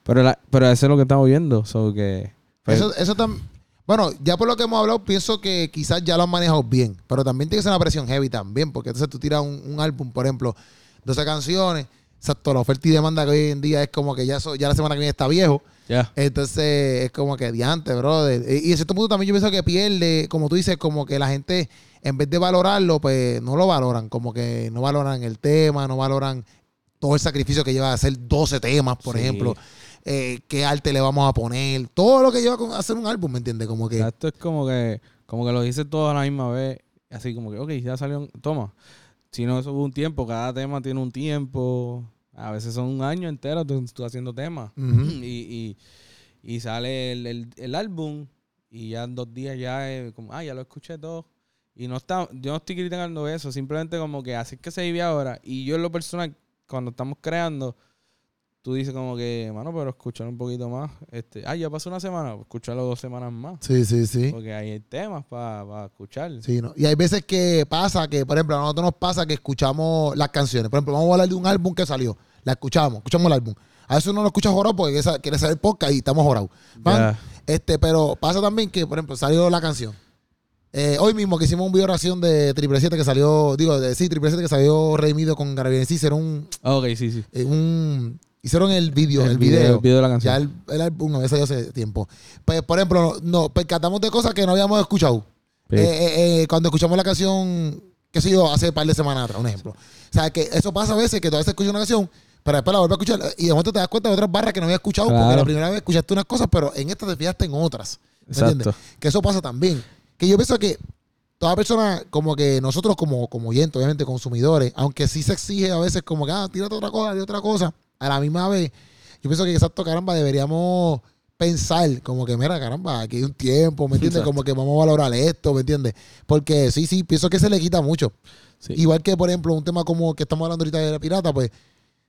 pero, la- pero eso es lo que estamos viendo, so que... pues, Eso, eso tam- Bueno, ya por lo que hemos hablado, pienso que quizás ya lo han manejado bien. Pero también tiene que ser una presión heavy también. Porque entonces tú tiras un, un álbum, por ejemplo, 12 canciones. Exacto, la oferta y demanda que hoy en día es como que ya, eso- ya la semana que viene está viejo. Entonces es como que diante, brother. Y y en cierto punto también yo pienso que pierde, como tú dices, como que la gente, en vez de valorarlo, pues no lo valoran. Como que no valoran el tema, no valoran todo el sacrificio que lleva a hacer 12 temas, por Sí. ejemplo. Eh, qué arte le vamos a poner. Todo lo que lleva con hacer un álbum, ¿me entiendes? Como que. Esto es como que, como que lo dice todo a la misma vez. así como que, ok, ya salió, toma. Si no, eso hubo un tiempo, cada tema tiene un tiempo. A veces son un año entero tú, tú haciendo temas. Y, y, y sale el, el- el álbum y ya en dos días ya es como, ah, ya lo escuché todo. Y no está, yo no estoy criticando eso, simplemente como que así es que se vive ahora. Y yo en lo personal, cuando estamos creando, tú dices como que, mano, pero escuchar un poquito más. Este, ah, ya pasó una semana, escucharlo dos semanas más. Sí, sí, sí. Porque hay temas para escuchar. Sí, ¿no? Y hay veces que pasa que, por ejemplo, a nosotros nos pasa que escuchamos las canciones. Por ejemplo, vamos a hablar de un álbum que salió. La escuchamos, escuchamos el álbum. A veces uno lo escucha jorado porque quiere sa- quiere saber podcast y estamos jorados. Este, pero pasa también que, por ejemplo, salió la canción. Eh, hoy mismo que hicimos un video oración de Triple 7 que salió, digo, de, sí, Triple 7 que salió redimido con Garabien. Sí, hicieron un, Ok, sí, sí. eh, un- hicieron el video, el, video. El video de la canción. Ya el, el álbum había salido hace tiempo. Pues, por ejemplo, no, percatamos de cosas que no habíamos escuchado. Sí. Eh, eh, eh, cuando escuchamos la canción, qué sé yo, hace un par de semanas atrás, un ejemplo. O sea, que eso pasa a veces, que tú a veces escuchas una canción, pero después la vuelves a escuchar y de momento te das cuenta de otras barras que no había escuchado porque la primera vez escuchaste unas cosas, pero en esta te fijaste en otras. ¿Me Exacto. entiendes? Que eso pasa también. Que yo pienso que toda persona, como que nosotros como, como oyentes, obviamente consumidores, aunque sí se exige a veces como que, ah, tírate otra cosa, de otra cosa, a la misma vez, yo pienso que exacto, caramba, deberíamos pensar como que, mira, caramba, aquí hay un tiempo, ¿me entiendes? Exacto. Como que vamos a valorar esto, ¿me entiendes? Porque sí, sí, pienso que se le quita mucho. Sí. Igual que, por ejemplo, un tema como que estamos hablando ahorita de la pirata, pues,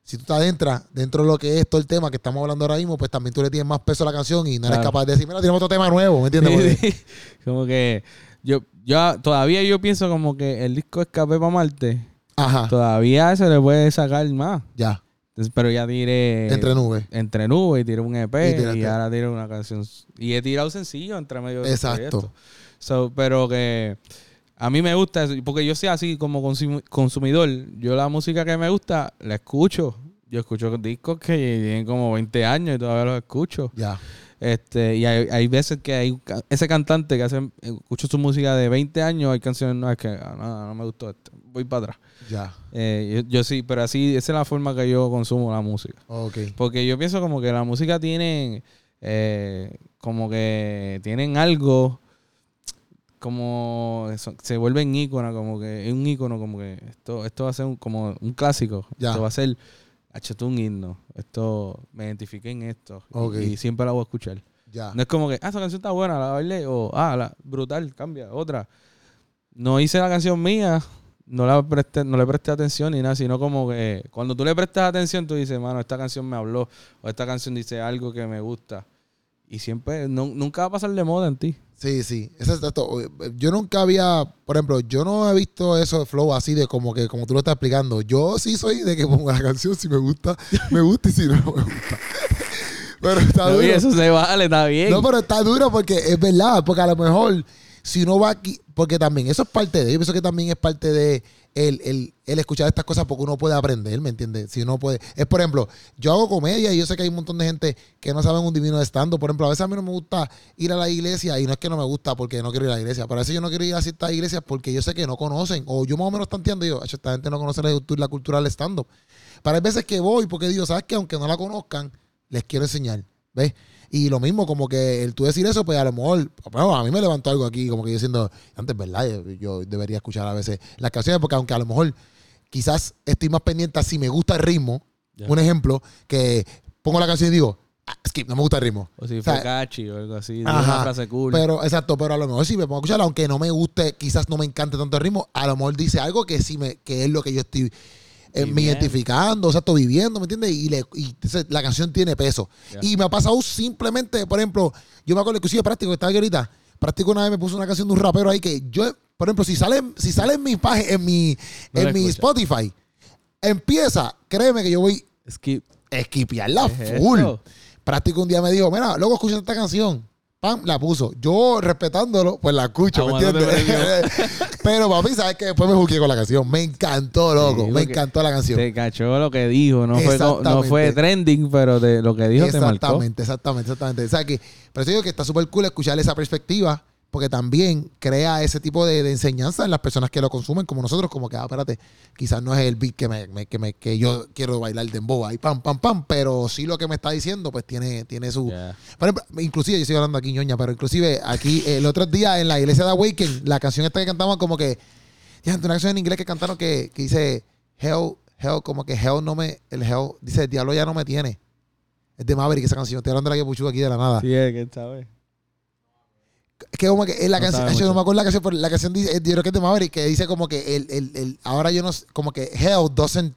si tú te adentras dentro de lo que es todo el tema que estamos hablando ahora mismo, pues también tú le tienes más peso a la canción y no eres capaz de decir, mira, tenemos otro tema nuevo, ¿me entiendes? Sí, sí. como que yo, yo todavía yo pienso como que el disco Escape para Marte, Ajá, todavía se le puede sacar más. ya, Entonces, pero ya tiré entre nubes. entre nubes y tiré un EP Y ahora tiré una canción. Y he tirado sencillo entre medio de Exacto. So, pero que a mí me gusta eso, porque yo soy así como consum- consumidor. Yo la música que me gusta la escucho. Yo escucho discos que tienen como 20 años y todavía los escucho. Ya, Este, y hay, hay veces que hay ese cantante que hace, escucho su música de 20 años, hay canciones nuevas que ah, no, no me gustó, esto, voy para atrás. ya, Eh, yo, yo sí, pero así, esa es la forma que yo consumo la música. ok. Porque yo pienso como que la música tiene, eh, como que tienen algo, como se vuelven ícono, como que es un ícono, como que esto, esto va a ser un- como un clásico. Ya. Esto va a ser, "Acho, esto es un himno. Esto, me identifiqué en esto. y- siempre la voy a escuchar. Ya, No es como que, ah, esa canción está buena, la bailé, o, ah, la, brutal, cambia, otra. No hice la canción mía, no, la presté, no le presté atención ni nada, sino como que cuando tú le prestas atención, tú dices, mano, esta canción me habló, o esta canción dice algo que me gusta. Y siempre, no- nunca va a pasar de moda en ti. Sí, sí, eso es esto. Yo nunca había, por ejemplo, yo no he visto eso de flow así de como que, como tú lo estás explicando. Yo sí soy de que pongo la canción, si me gusta, me gusta y si no, no me gusta. Pero está No, duro. eso se vale, está bien. No, pero está duro porque es verdad, porque a lo mejor si uno va aquí, porque también eso es parte de, yo pienso que también es parte de el, el- el escuchar estas cosas porque uno puede aprender, ¿me entiendes? Si uno puede, es por ejemplo, yo hago comedia y yo sé que hay un montón de gente que no saben un divino de estando, por ejemplo, a veces a mí no me gusta ir a la iglesia y no es que no me gusta porque no quiero ir a la iglesia, pero a veces yo no quiero ir a ciertas iglesias porque yo sé que no conocen, o yo más o menos tanteando y digo, "Acho, esta gente no conoce la, la cultura del stand-up. Pero hay veces que voy porque digo, ¿sabes qué? Aunque no la conozcan, les quiero enseñar, ¿ves? Y lo mismo, como que el tú decir eso, pues a lo mejor, bueno, a mí me levantó algo aquí, como que yo diciendo, antes, ¿verdad? Yo, yo debería escuchar a veces las canciones, porque aunque a lo mejor quizás estoy más pendiente a si me gusta el ritmo, un ejemplo, que pongo la canción y digo, ah, skip, no me gusta el ritmo. o si o sea, fue catchy o algo así, Ajá, una frase cool. Pero, exacto, pero a lo mejor si me pongo a escuchar, aunque no me guste, quizás no me encante tanto el ritmo, a lo mejor dice algo que sí me, que es lo que yo estoy eh, me identificando, o sea, estoy viviendo, ¿me entiendes? Y, le, y entonces la canción tiene peso. Y me ha pasado simplemente, por ejemplo, yo me acuerdo sí, práctico, que estaba aquí ahorita, práctico una vez me puso una canción de un rapero ahí que yo, por ejemplo, si sale, si sale en mi página, en mi, No en mi escucha. Spotify, empieza, créeme que yo voy Skip. a esquipearla ¿Qué es full. esto? Práctico un día me dijo, mira, luego escucha esta canción. Pam, la puso. Yo respetándolo, pues la escucho, ¿me Aguántate entiendes? Pero papi, sabes que después me jugué con la canción. Me encantó, loco. Sí, me encantó la canción. Te cachó lo que dijo. No fue, no fue trending, pero de lo que dijo te marcó. exactamente, exactamente, exactamente. O sea que, pero eso digo que está súper cool escuchar esa perspectiva, porque también crea ese tipo de, de enseñanza en las personas que lo consumen, como nosotros, como que, ah, espérate, quizás no es el beat que, me, me- que, me- que yo quiero bailar de boba y pam, pam, pam, pero sí lo que me está diciendo, pues tiene, tiene su... Por ejemplo, inclusive, yo estoy hablando aquí, ñoña, pero inclusive aquí, el otro día en la iglesia de Awaken, la canción esta que cantaban como que, ya, una canción en inglés que cantaron que, que dice, hell, hell, como que hell no me, el hell, dice, el diablo ya no me tiene. Es de Maverick esa canción, estoy hablando de la que puchu aquí de la nada. Sí, es que sabes. Es que como que es la No canción, yo no me acuerdo la canción, pero la canción dice, yo creo que es de Maverick, que dice como que el, el, el ahora yo no como que hell doesn't,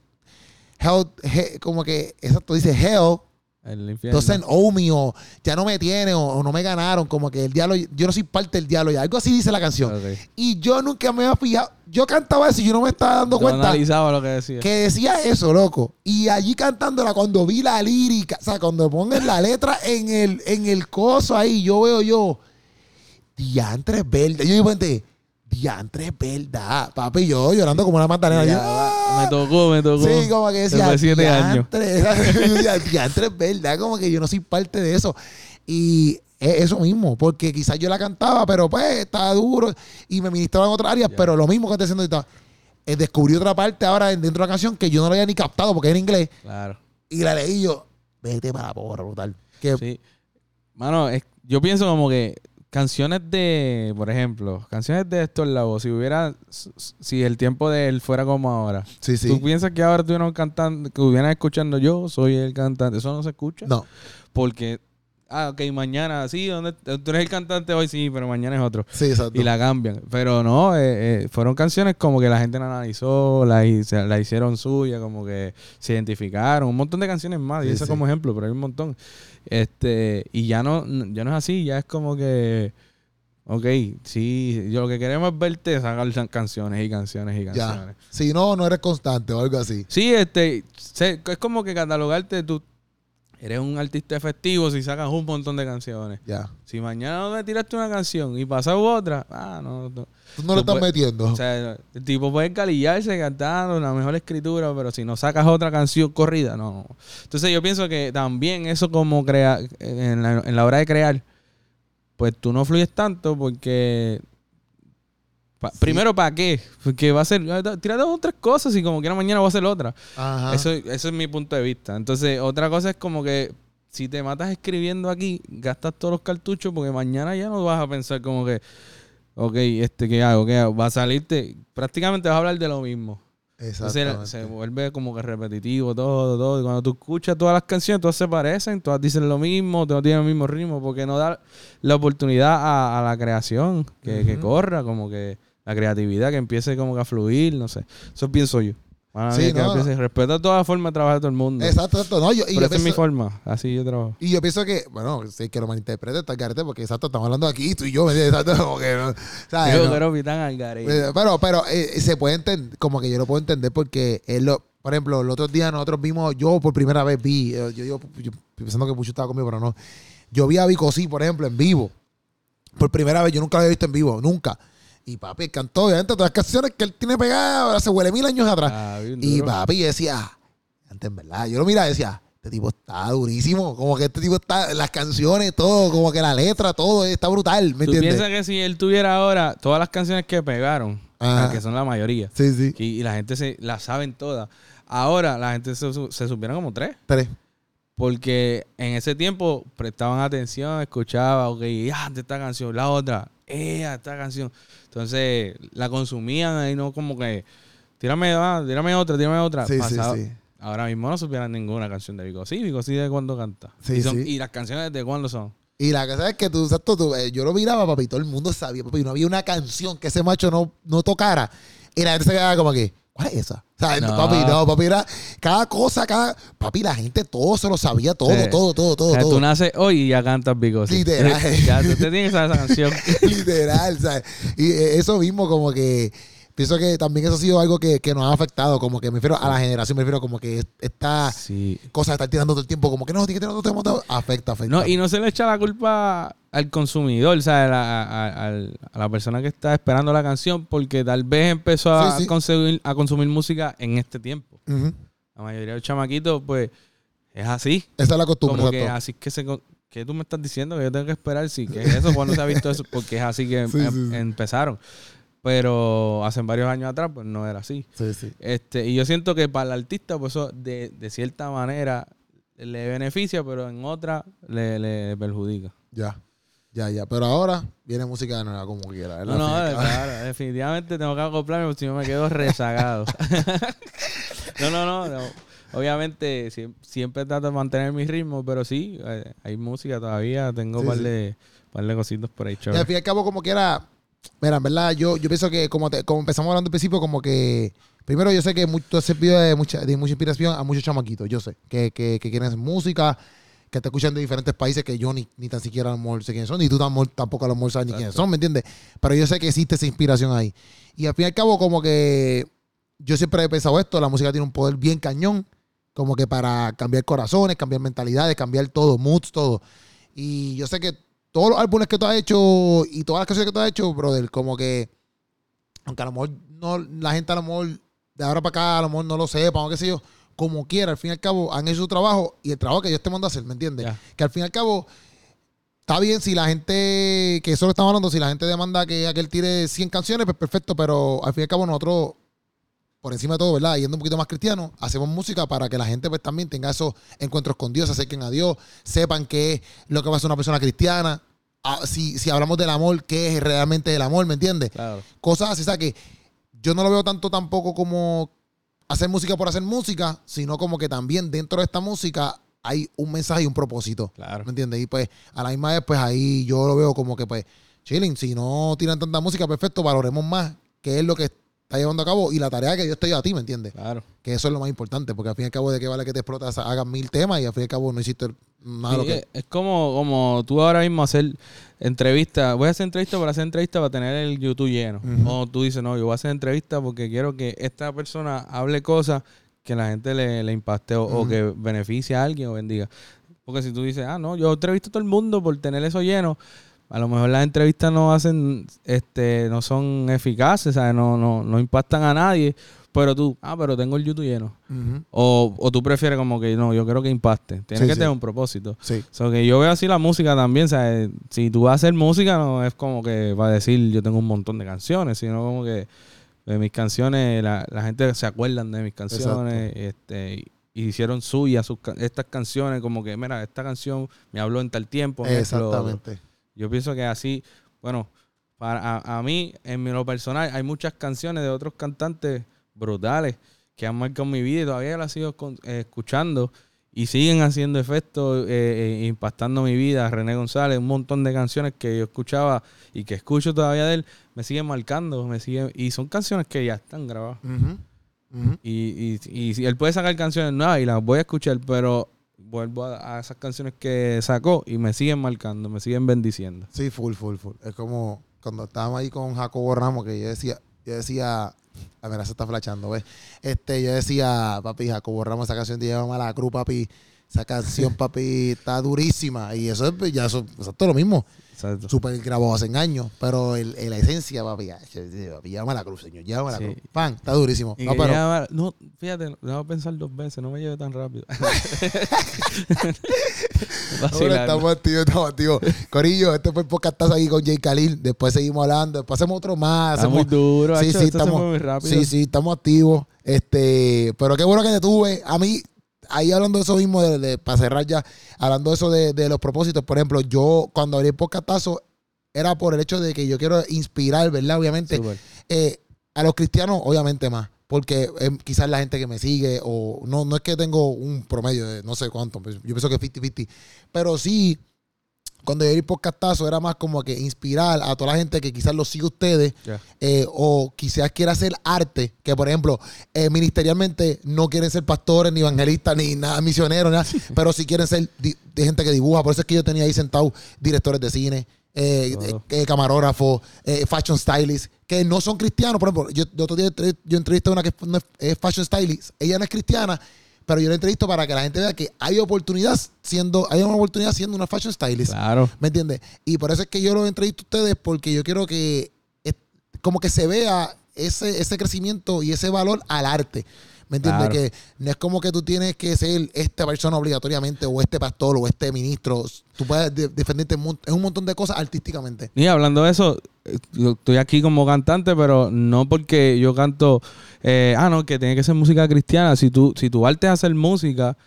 hell, he- como que, exacto, dice hell El infierno. doesn't owe me, o ya no me tiene, o, o no me ganaron, como que el diablo, yo no soy parte del diablo ya, algo así dice la canción. Ok. Y yo nunca me había fijado, yo cantaba eso y yo no me estaba dando Yo cuenta analizaba lo que decía. que decía eso, loco. Y allí cantándola, cuando vi la lírica, o sea, cuando pongan la letra en el, en el coso ahí, yo veo yo, diantre es verdad. Yo digo, gente, diantre es verdad. Papi, yo llorando como una magdalena. Ya, Yo, "Ah". me tocó, me tocó. Sí, como que decía, Después de siete años. diantre, es verdad, como que yo no soy parte de eso. Y es eso mismo, porque quizás yo la cantaba, pero pues estaba duro y me ministraba en otras áreas, pero lo mismo que estoy haciendo ahorita. eh, descubrí otra parte ahora dentro de la canción que yo no la había ni captado porque era en inglés Claro. y la leí yo, vete para la porra, brutal. Que, Sí. Mano, es- yo pienso como que canciones de, por ejemplo, canciones de Héctor Lavoe, si hubiera, si el tiempo de él fuera como ahora, sí, sí. ¿tú piensas que ahora estuvieran cantando, que hubieran escuchando yo soy el cantante? Eso no se escucha. No, Porque, ah, ok, mañana, sí, ¿dónde, tú eres el cantante hoy, sí, pero mañana es otro. sí, exacto. Y la cambian. Pero no, eh, eh, fueron canciones como que la gente la analizó, la, hicieron suya, como que se identificaron. Un montón de canciones más, y Sí, eso sí. como ejemplo, pero hay un montón. Este, y ya no, ya no es así, ya es como que, ok, sí, yo lo que queremos es verte sacar can- canciones y canciones y ya. canciones. Si no, no eres constante o algo así. Sí, este, es como que catalogarte, tú eres un artista efectivo si sacas un montón de canciones. Ya. Si mañana no me tiraste una canción y pasado otra, ah, no, no. Tú no lo estás metiendo. O sea, el tipo puede encalillarse cantando una mejor escritura, pero si no sacas otra canción corrida, no. Entonces yo pienso que también eso como crea en la, en la hora de crear, pues tú no fluyes tanto porque... pa- Sí. Primero, ¿para qué? Porque va a ser... Tírate otras cosas y como quiera mañana va a hacer otra. Ajá. Eso, eso es mi punto de vista. Entonces, otra cosa es como que si te matas escribiendo aquí, gastas todos los cartuchos porque mañana ya no vas a pensar como que, ok, este, ¿qué hago? ¿Qué hago? Va a salirte, prácticamente vas a hablar de lo mismo. Entonces se vuelve como que repetitivo todo, todo. Y cuando tú escuchas todas las canciones, todas se parecen, todas dicen lo mismo, todas tienen el mismo ritmo, porque no da la oportunidad a, a la creación que, que corra, como que la creatividad que empiece como que a fluir, no sé. Eso pienso yo. Mala Sí, que no. empiece- respeta toda forma de trabajar de todo el mundo. Exacto, exacto. No, yo, y, Pero yo esa es mi pienso, forma, así yo trabajo. y yo pienso que, bueno, sí que lo malinterprete, está el garete, porque exacto, estamos hablando aquí, tú y yo. Exacto, como que, no, ¿sabes? Yo No. quiero pitan al garete. Eh, Pero, pero eh, se puede entender, como que yo lo puedo entender porque él lo, por ejemplo, el otro día nosotros vimos, yo por primera vez vi, eh, yo, yo, yo pensando que Pucho estaba conmigo, pero no. Yo vi a Vico sí, por ejemplo, en vivo. Por primera vez, yo nunca lo había visto en vivo, nunca. Y papi él cantó, obviamente, todas las canciones que él tiene pegadas hace huele mil años atrás. Ah, y papi, decía, antes en verdad, yo lo miraba y decía, este tipo está durísimo, como que este tipo está, las canciones, todo, como que la letra, todo, está brutal, ¿me ¿Tú entiendes? piensas que si él tuviera ahora todas las canciones que pegaron, que son la mayoría, Sí, sí. y, y la gente se las saben todas, ahora la gente se, se supieron como tres? Tres. Porque en ese tiempo prestaban atención, escuchaba, ok, ya, de esta canción, la otra, eh, esta canción. Entonces la consumían ahí, no como que, tírame, ah, tírame otra, tírame otra. Sí, sí, sí. Ahora mismo no supieran ninguna canción de Vico. Sí, Vico sí de cuándo canta. Sí, y, son- sí. y las canciones de cuándo son. Y la cosa es que tú, exacto, tú, eh, yo lo miraba, papi, y todo el mundo sabía, papi, y no había una canción que ese macho no, no tocara. Y la gente se quedaba como que, ¿cuál es esa? O sea, No. papi, no, papi, era cada cosa, cada. Papi, la gente todo se lo sabía, todo, Sí. todo, todo, todo, o sea, todo. tú naces hoy y ya cantas Vico. sí. Literal. ya, tú te tienes esa canción. Literal, ¿sabes? Y eh, eso mismo, como que. Pienso que también eso ha sido algo que, que nos ha afectado, como que me refiero a la generación, me refiero como que esta Sí. cosa de estar tirando todo el tiempo, como que no, tiene que tener otro tema, todo, afecta, afecta. No, y no se le echa la culpa al consumidor, o sea, a la, a- al- a la persona que está esperando la canción, porque tal vez empezó a, Sí, sí. Consumir, a consumir música en este tiempo. La mayoría de los chamaquitos, pues, es así. Esa es la costumbre, Como que así es que se, ¿qué tú me estás diciendo que yo tengo que esperar? Sí, que es eso cuando se ha visto eso, porque es así que Sí, em- empezaron. Pero hace varios años atrás, pues no era así. Sí, sí. Este, y yo siento que para el artista, pues eso de, de cierta manera le beneficia, pero en otra le, le perjudica. Ya. Ya, ya. Pero ahora viene música nueva como quiera. No, no, claro, definitivamente tengo que acoplarme porque si no me quedo rezagado. no, no, no, no. Obviamente siem- siempre trato de mantener mi ritmo, pero sí, eh, hay música todavía, tengo un Sí, par, sí. de, par de cositos por ahí Y al fin y al cabo, como que era. Mira, en verdad, yo, yo pienso que como, te- como empezamos hablando al principio, como que. Primero, yo sé que mu- tú has servido de mucha, de mucha inspiración a muchos chamaquitos. Yo sé. Que, que, que quieren hacer música, que te escuchan de diferentes países que yo ni, ni tan siquiera a lo mejor sé quiénes son, ni tú tam- tampoco a lo mejor sabes ni quiénes son, ¿me entiendes? Pero yo sé que existe esa inspiración ahí. Y al fin y al cabo, como que. Yo siempre he pensado esto: la música tiene un poder bien cañón, como que para cambiar corazones, cambiar mentalidades, cambiar todo, moods, todo. Y yo sé que todos los álbumes que tú has hecho y todas las canciones que tú has hecho, brother, como que, aunque a lo mejor no, la gente a lo mejor de ahora para acá a lo mejor no lo sepa o qué sé yo, como quiera, al fin y al cabo han hecho su trabajo y el trabajo que Dios te manda a hacer, ¿me entiendes? Que al fin y al cabo está bien si la gente, que eso lo estamos hablando, si la gente demanda que aquel tire 100 canciones, pues perfecto, pero al fin y al cabo nosotros por encima de todo, ¿verdad? Yendo un poquito más cristiano, hacemos música para que la gente pues también tenga esos encuentros con Dios, se acerquen a Dios, sepan qué es lo que va a ser una persona cristiana. Ah, Si, si hablamos del amor, ¿qué es realmente el amor? ¿Me entiendes? Claro. Cosas así, o sea que yo no lo veo tanto tampoco como hacer música por hacer música, sino como que también dentro de esta música hay un mensaje y un propósito. Claro. ¿Me entiendes? Y pues a la misma vez, pues ahí yo lo veo como que pues, chilling, si no tiran tanta música, perfecto, valoremos más qué es lo que está llevando a cabo y la tarea que Dios te dio a ti, ¿me entiendes? Claro. Que eso es lo más importante, porque al fin y al cabo de qué vale que te explotas, hagas mil temas y al fin y al cabo no hiciste Sí, que... es- como, como tú ahora mismo hacer entrevista. Voy a hacer entrevista para hacer entrevista para tener el YouTube lleno. O tú dices, no, yo voy a hacer entrevista porque quiero que esta persona hable cosas que la gente le, le impacte o, que beneficie a alguien o bendiga. Porque si tú dices, ah, no, yo entrevisto a todo el mundo por tener eso lleno, a lo mejor las entrevistas no hacen, este, no son eficaces, ¿sabes? No, no, no impactan a nadie. Pero tú, ah, pero tengo el YouTube lleno. O, o tú prefieres como que no, yo quiero que impacte. Tiene Sí, que sí. tener un propósito. Sí. So que yo veo así la música también, ¿sabes? Si tú vas a hacer música, no es como que va a decir yo tengo un montón de canciones, sino como que de mis canciones, la, la gente se acuerdan de mis canciones, este, y hicieron suyas sus estas canciones, como que, mira, esta canción me habló en tal tiempo. Exactamente. Yo pienso que así, bueno, para a, a mí, en lo personal, hay muchas canciones de otros cantantes brutales que han marcado mi vida y todavía las sigo con- eh, escuchando y siguen haciendo efecto, eh, eh, impactando mi vida. René González, un montón de canciones que yo escuchaba y que escucho todavía de él, me siguen marcando, me siguen, y son canciones que ya están grabadas. Y, y, y él puede sacar canciones nuevas y las voy a escuchar, pero vuelvo a, a esas canciones que sacó y me siguen marcando, me siguen bendiciendo. Sí, full, full, full. Es como cuando estábamos ahí con Jacobo Ramos, que yo decía, yo decía, a ver, se está flachando, ¿ves? Este, yo decía, papi, Jacobo Ramos, esa canción te lleva a la cruz, papi. Esa canción, papi, está durísima. Y eso es, pues, ya eso, exacto lo mismo. Exacto. Súper grabado hace años. Pero el, el- la esencia, papi, ya, papi, llévame a la cruz, señor. Llévame a la Sí. cruz. Pan, está durísimo. No, pero, no, fíjate, déjame pensar dos veces, no me lleve tan rápido. Ahora estamos activos, estamos activos. Corillo, este fue el podcast ahí con Jay Khalil. Después seguimos hablando. Después hacemos otro más. Está muy duro, Sí, sí, estamos, muy rápido. sí, sí, estamos activos. Este, pero qué bueno que te tuve. A mí, ahí hablando de eso mismo, de, de- para cerrar ya, hablando de eso de, de los propósitos, por ejemplo, yo cuando abrí el podcastazo era por el hecho de que yo quiero inspirar, ¿verdad? Obviamente, eh, a los cristianos, obviamente más. Porque eh, quizás la gente que me sigue, o no, no es que tengo un promedio de no sé cuánto, pues, yo pienso que 50-50. Pero sí, cuando yo abrí el podcastazo era más como que inspirar a toda la gente que quizás los sigue ustedes Ya. eh, o quizás quiera hacer arte, que por ejemplo, eh, ministerialmente no quieren ser pastores, ni evangelistas, ni nada, misioneros, nada, pero sí quieren ser de gente que dibuja. Por eso es que yo tenía ahí sentado directores de cine, eh, eh, camarógrafos, eh, fashion stylists, que no son cristianos. Por ejemplo, yo, yo otro día entre- yo entrevisté a una que es fashion stylist, ella no es cristiana, pero yo la entrevisto para que la gente vea que hay oportunidad siendo, hay una oportunidad siendo una fashion stylist. Claro. ¿Me entiendes? Y por eso es que yo los entrevisto a ustedes porque yo quiero que es- como que se vea ese, ese crecimiento y ese valor al arte. ¿Me entiendes? Claro. Que no es como que tú tienes que ser esta persona obligatoriamente o este pastor o este ministro. Tú puedes de- defenderte en un montón de cosas artísticamente. Y hablando de eso, eh, yo estoy aquí como cantante, pero no porque yo canto, eh, ah, no, que tiene que ser música cristiana. Si tú, si tu arte es hacer música,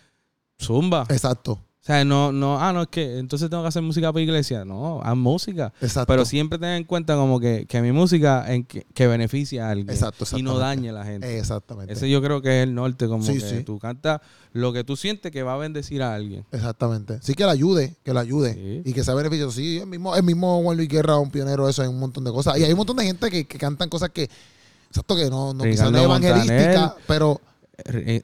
zumba. Exacto, O sea, no, no, ah, no, es que entonces tengo que hacer música para iglesia. No, haz música. exacto. Pero siempre ten en cuenta como que, que mi música en que, que beneficia a alguien Exacto, y no dañe a la gente. Exactamente. Ese yo creo que es el norte, como Sí, que sí. tú cantas lo que tú sientes que va a bendecir a alguien. Exactamente. Sí que la ayude, que la ayude. Sí. Y que sea beneficioso. Sí, el mismo, el mismo Juan Luis Guerra, un pionero eso en un montón de cosas. Y hay un montón de gente que, que cantan cosas que, exacto, que no, no quizás no evangelística, pero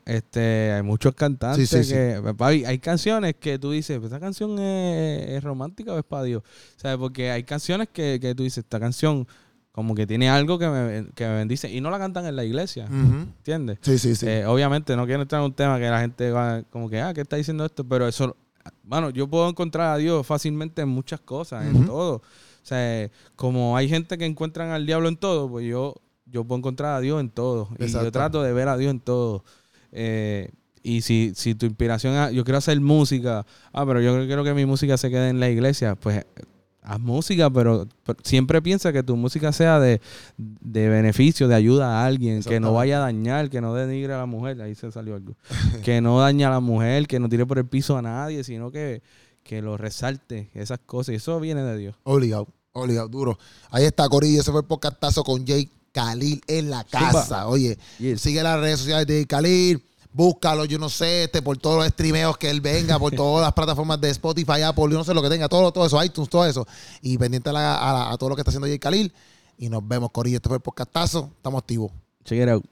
Este, hay muchos cantantes Sí, sí, sí. que papi, hay canciones que tú dices, ¿esta canción es, es romántica o es para Dios? ¿Sabes? Porque hay canciones que, que tú dices, esta canción como que tiene algo que me, que me bendice y no la cantan en la iglesia, ujú. ¿entiendes? sí, sí, sí. Eh, obviamente no quiero entrar en un tema que la gente va como que, ah, ¿qué está diciendo esto? Pero eso, bueno, yo puedo encontrar a Dios fácilmente en muchas cosas, en todo. O sea, como hay gente que encuentran al diablo en todo, pues yo, yo puedo encontrar a Dios en todo. Y yo trato de ver a Dios en todo. Eh, y si, si tu inspiración, es- yo quiero hacer música, ah, pero yo quiero que mi música se quede en la iglesia, pues haz música, pero, pero siempre piensa que tu música sea de, de beneficio, de ayuda a alguien, que no vaya a dañar, que no denigre a la mujer, ahí se salió algo, que no dañe a la mujer, que no tire por el piso a nadie, sino que, que lo resalte, esas cosas, y eso viene de Dios. Obligado, obligado, duro. Ahí está, Corillo. Ese fue el podcastazo con Jay Khalil en la casa. Oye, Yes. sigue las redes sociales de Khalil. Búscalo, yo no sé, este, por todos los streameos que él venga, por todas las plataformas de Spotify, Apple, yo no sé lo que tenga, todo, todo eso, iTunes, todo eso. Y pendiente a, la- a la- a todo lo que está haciendo Jay Khalil. Y nos vemos, Corillo. Este fue el podcastazo. Estamos activos. Check it out.